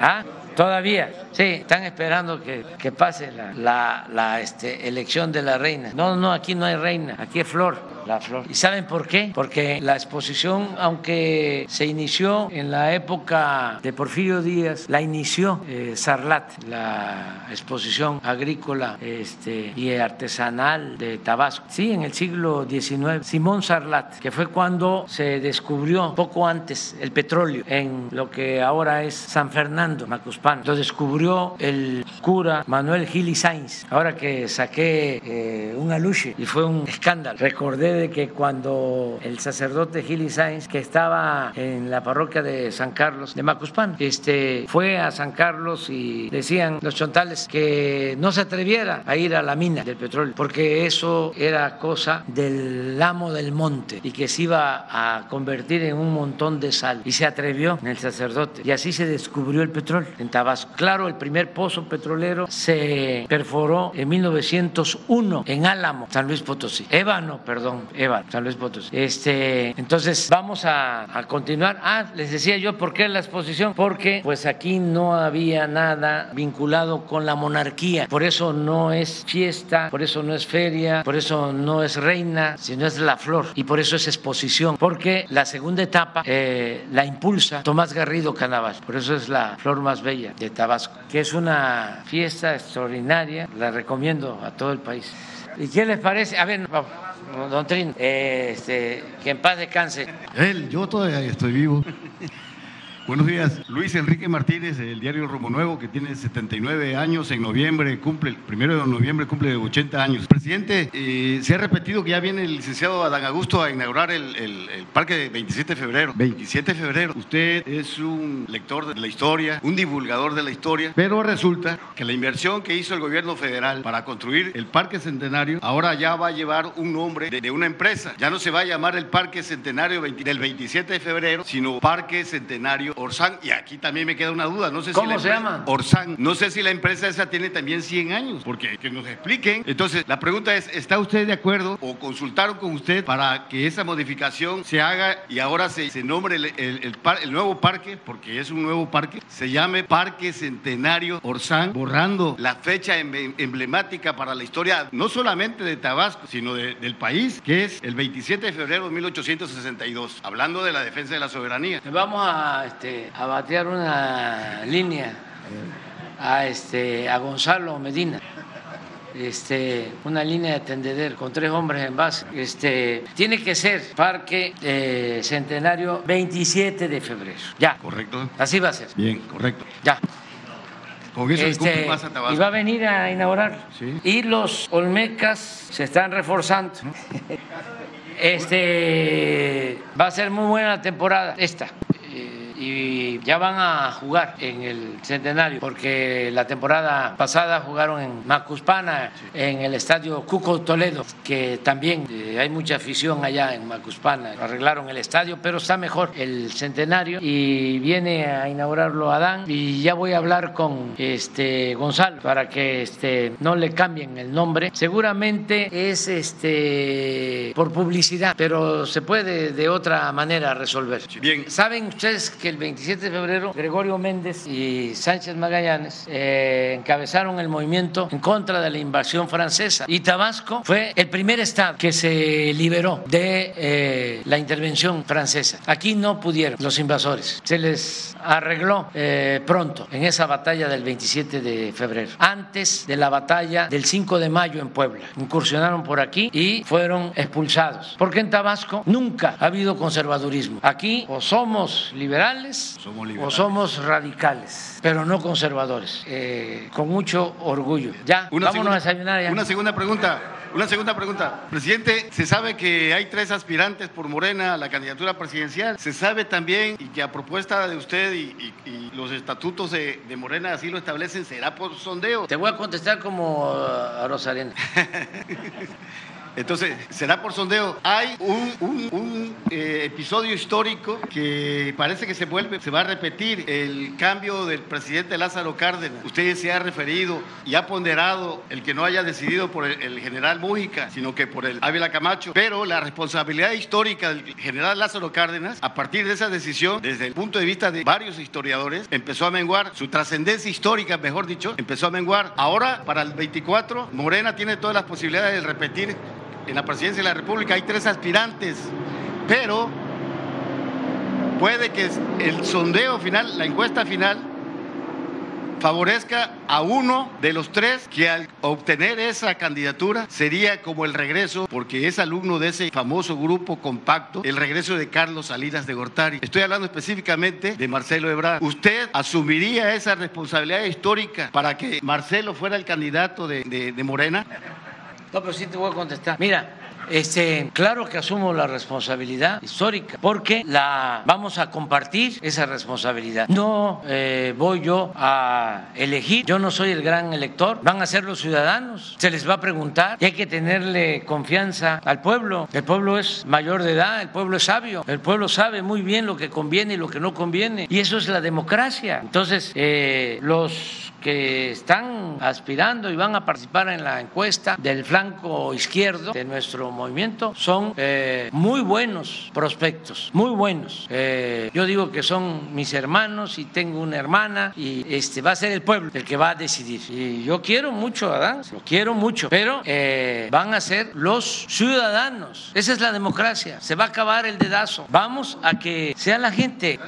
Ah, todavía. Sí, están esperando que, que pase la, la, la este, elección de la reina. No, no, aquí no hay reina, aquí es flor la flor. ¿Y saben por qué? Porque la exposición, aunque se inició en la época de Porfirio Díaz, la inició eh, Sarlat, la exposición agrícola este, y artesanal de Tabasco. Sí, en el siglo XIX. Simón Sarlat, que fue cuando se descubrió poco antes el petróleo en lo que ahora es San Fernando, Macuspán. Lo descubrió el cura Manuel Gili Sainz. Ahora que saqué eh, un aluche y fue un escándalo. Recordé de que cuando el sacerdote Gili Sainz, que estaba en la parroquia de San Carlos de Macuspán, este, fue a San Carlos y decían los chontales que no se atreviera a ir a la mina del petróleo, porque eso era cosa del amo del monte y que se iba a convertir en un montón de sal. Y se atrevió el sacerdote. Y así se descubrió el petróleo en Tabasco. Claro, el primer pozo petrolero se perforó en 1901 en Álamo, San Luis Potosí. Ébano, perdón, Ébano, San Luis Potosí. Este, entonces, vamos a, a continuar. Ah, les decía yo, ¿por qué la exposición? Porque pues aquí no había nada vinculado con la monarquía. Por eso no es fiesta, por eso no es feria, por eso no es reina, sino es la flor. Y por eso es exposición. Porque la segunda etapa eh, la impulsa Tomás Garrido Canaval. Por eso es la flor más bella de Tabasco, que es una fiesta extraordinaria. La recomiendo a todo el país. ¿Y qué les parece? A ver. Don Trin, este, que en paz descanse. Él, yo todavía estoy vivo. Buenos días, Luis Enrique Martínez, del diario Romo Nuevo, que tiene 79 años, en noviembre cumple, el primero de noviembre cumple 80 años. Presidente, eh, se ha repetido que ya viene el licenciado Adán Augusto a inaugurar el, parque de 27 de febrero. 27 de febrero, usted es un lector de la historia, un divulgador de la historia, pero resulta que la inversión que hizo el gobierno federal para construir el parque centenario ahora ya va a llevar un nombre de, una empresa. Ya no se va a llamar el parque centenario 20, del 27 de febrero, sino Parque Centenario Orsan, y aquí también me queda una duda, no sé ¿Cómo si la se empresa, llama? Orsan, no sé si la empresa esa tiene también 100 años, porque que nos expliquen. Entonces, la pregunta es, ¿está usted de acuerdo o consultaron con usted para que esa modificación se haga y ahora se, se nombre el, el, el, par, el, nuevo parque, porque es un nuevo parque, se llame Parque Centenario Orsan, borrando la fecha emblemática para la historia, no solamente de Tabasco, sino de, del país, que es el 27 de febrero de 1862, hablando de la defensa de la soberanía. Vamos a... Este a batear una línea a, este, a Gonzalo Medina. Este, una línea de tendedero con tres hombres en base. Este, tiene que ser Parque eh, Centenario 27 de febrero. Ya. Correcto. Así va a ser. Bien, correcto. Ya. Con eso este, más a Tabasco. y va a venir a inaugurar. Sí. Y los Olmecas se están reforzando. Este va a ser muy buena la temporada esta y ya van a jugar en el centenario, porque la temporada pasada jugaron en Macuspana, en el estadio Cuco Toledo, que también eh, hay mucha afición allá en Macuspana. Arreglaron el estadio, pero está mejor el centenario y viene a inaugurarlo Adán y ya voy a hablar con este Gonzalo para que este no le cambien el nombre. Seguramente es este por publicidad, pero se puede de otra manera resolver. Bien. ¿Saben ustedes que el 27 de febrero Gregorio Méndez y Sánchez Magallanes eh, encabezaron el movimiento en contra de la invasión francesa y Tabasco fue el primer estado que se liberó de eh, la intervención francesa. Aquí no pudieron los invasores, se les arregló eh, pronto en esa batalla del 27 de febrero, antes de la batalla del 5 de mayo en Puebla. Incursionaron por aquí y fueron expulsados, porque en Tabasco nunca ha habido conservadurismo. Aquí o somos liberales, Somos liberales. o somos radicales, pero no conservadores. Eh, con mucho orgullo. Ya, Una vámonos segunda- a desayunar ya. Una segunda pregunta. Una segunda pregunta. Presidente, se sabe que hay tres aspirantes por Morena a la candidatura presidencial. Se sabe también y que a propuesta de usted y, y- y los estatutos de, de Morena así lo establecen, será por sondeo. Te voy a contestar como uh, a Rosarena. Entonces, será por sondeo. Hay un, eh, episodio histórico que parece que se vuelve, se va a repetir, el cambio del presidente Lázaro Cárdenas. Usted se ha referido y ha ponderado el que no haya decidido por el, general Mújica, sino que por el Ávila Camacho. Pero la responsabilidad histórica del general Lázaro Cárdenas, a partir de esa decisión, desde el punto de vista de varios historiadores, empezó a menguar su trascendencia histórica, mejor dicho, empezó a menguar. Ahora, para el 24, Morena tiene todas las posibilidades de repetir en la presidencia de la República. Hay tres aspirantes, pero puede que el sondeo final, la encuesta final, favorezca a uno de los tres que al obtener esa candidatura sería como el regreso, porque es alumno de ese famoso grupo compacto, el regreso de Carlos Salinas de Gortari. Estoy hablando específicamente de Marcelo Ebrard. ¿Usted asumiría esa responsabilidad histórica para que Marcelo fuera el candidato de, de Morena? No, pero sí te voy a contestar. Mira, este, claro que asumo la responsabilidad histórica, porque la vamos a compartir esa responsabilidad. No eh, voy yo a elegir, yo no soy el gran elector, van a ser los ciudadanos, se les va a preguntar y hay que tenerle confianza al pueblo. El pueblo es mayor de edad, el pueblo es sabio, el pueblo sabe muy bien lo que conviene y lo que no conviene, y eso es la democracia. Entonces, eh, los que están aspirando y van a participar en la encuesta del flanco izquierdo de nuestro movimiento son eh, muy buenos prospectos, muy buenos. Eh, yo digo que son mis hermanos y tengo una hermana y este va a ser el pueblo el que va a decidir. Y yo quiero mucho a Adán, lo quiero mucho, pero eh, van a ser los ciudadanos. Esa es la democracia. Se va a acabar el dedazo. Vamos a que sea la gente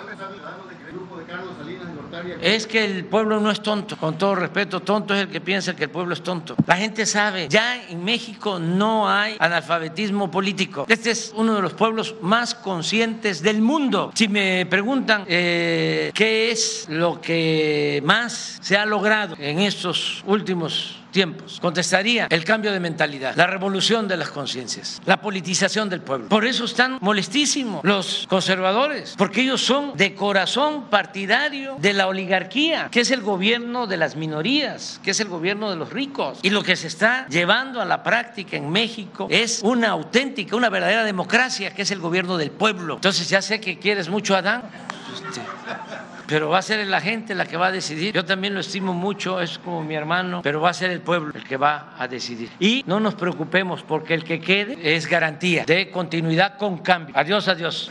es que el pueblo no es tonto, con todo respeto, tonto es el que piensa que el pueblo es tonto. La gente sabe, ya en México no hay analfabetismo político. Este es uno de los pueblos más conscientes del mundo. Si me preguntan eh, qué es lo que más se ha logrado en estos últimos tiempos. Contestaría el cambio de mentalidad, la revolución de las conciencias, la politización del pueblo. Por eso están molestísimos los conservadores, porque ellos son de corazón partidario de la oligarquía, que es el gobierno de las minorías, que es el gobierno de los ricos. Y lo que se está llevando a la práctica en México es una auténtica, una verdadera democracia, que es el gobierno del pueblo. Entonces ya sé que quieres mucho a Adán. Este, pero va a ser la gente la que va a decidir. Yo también lo estimo mucho, es como mi hermano, pero va a ser el pueblo el que va a decidir. Y no nos preocupemos porque el que quede es garantía de continuidad con cambio. Adiós, adiós.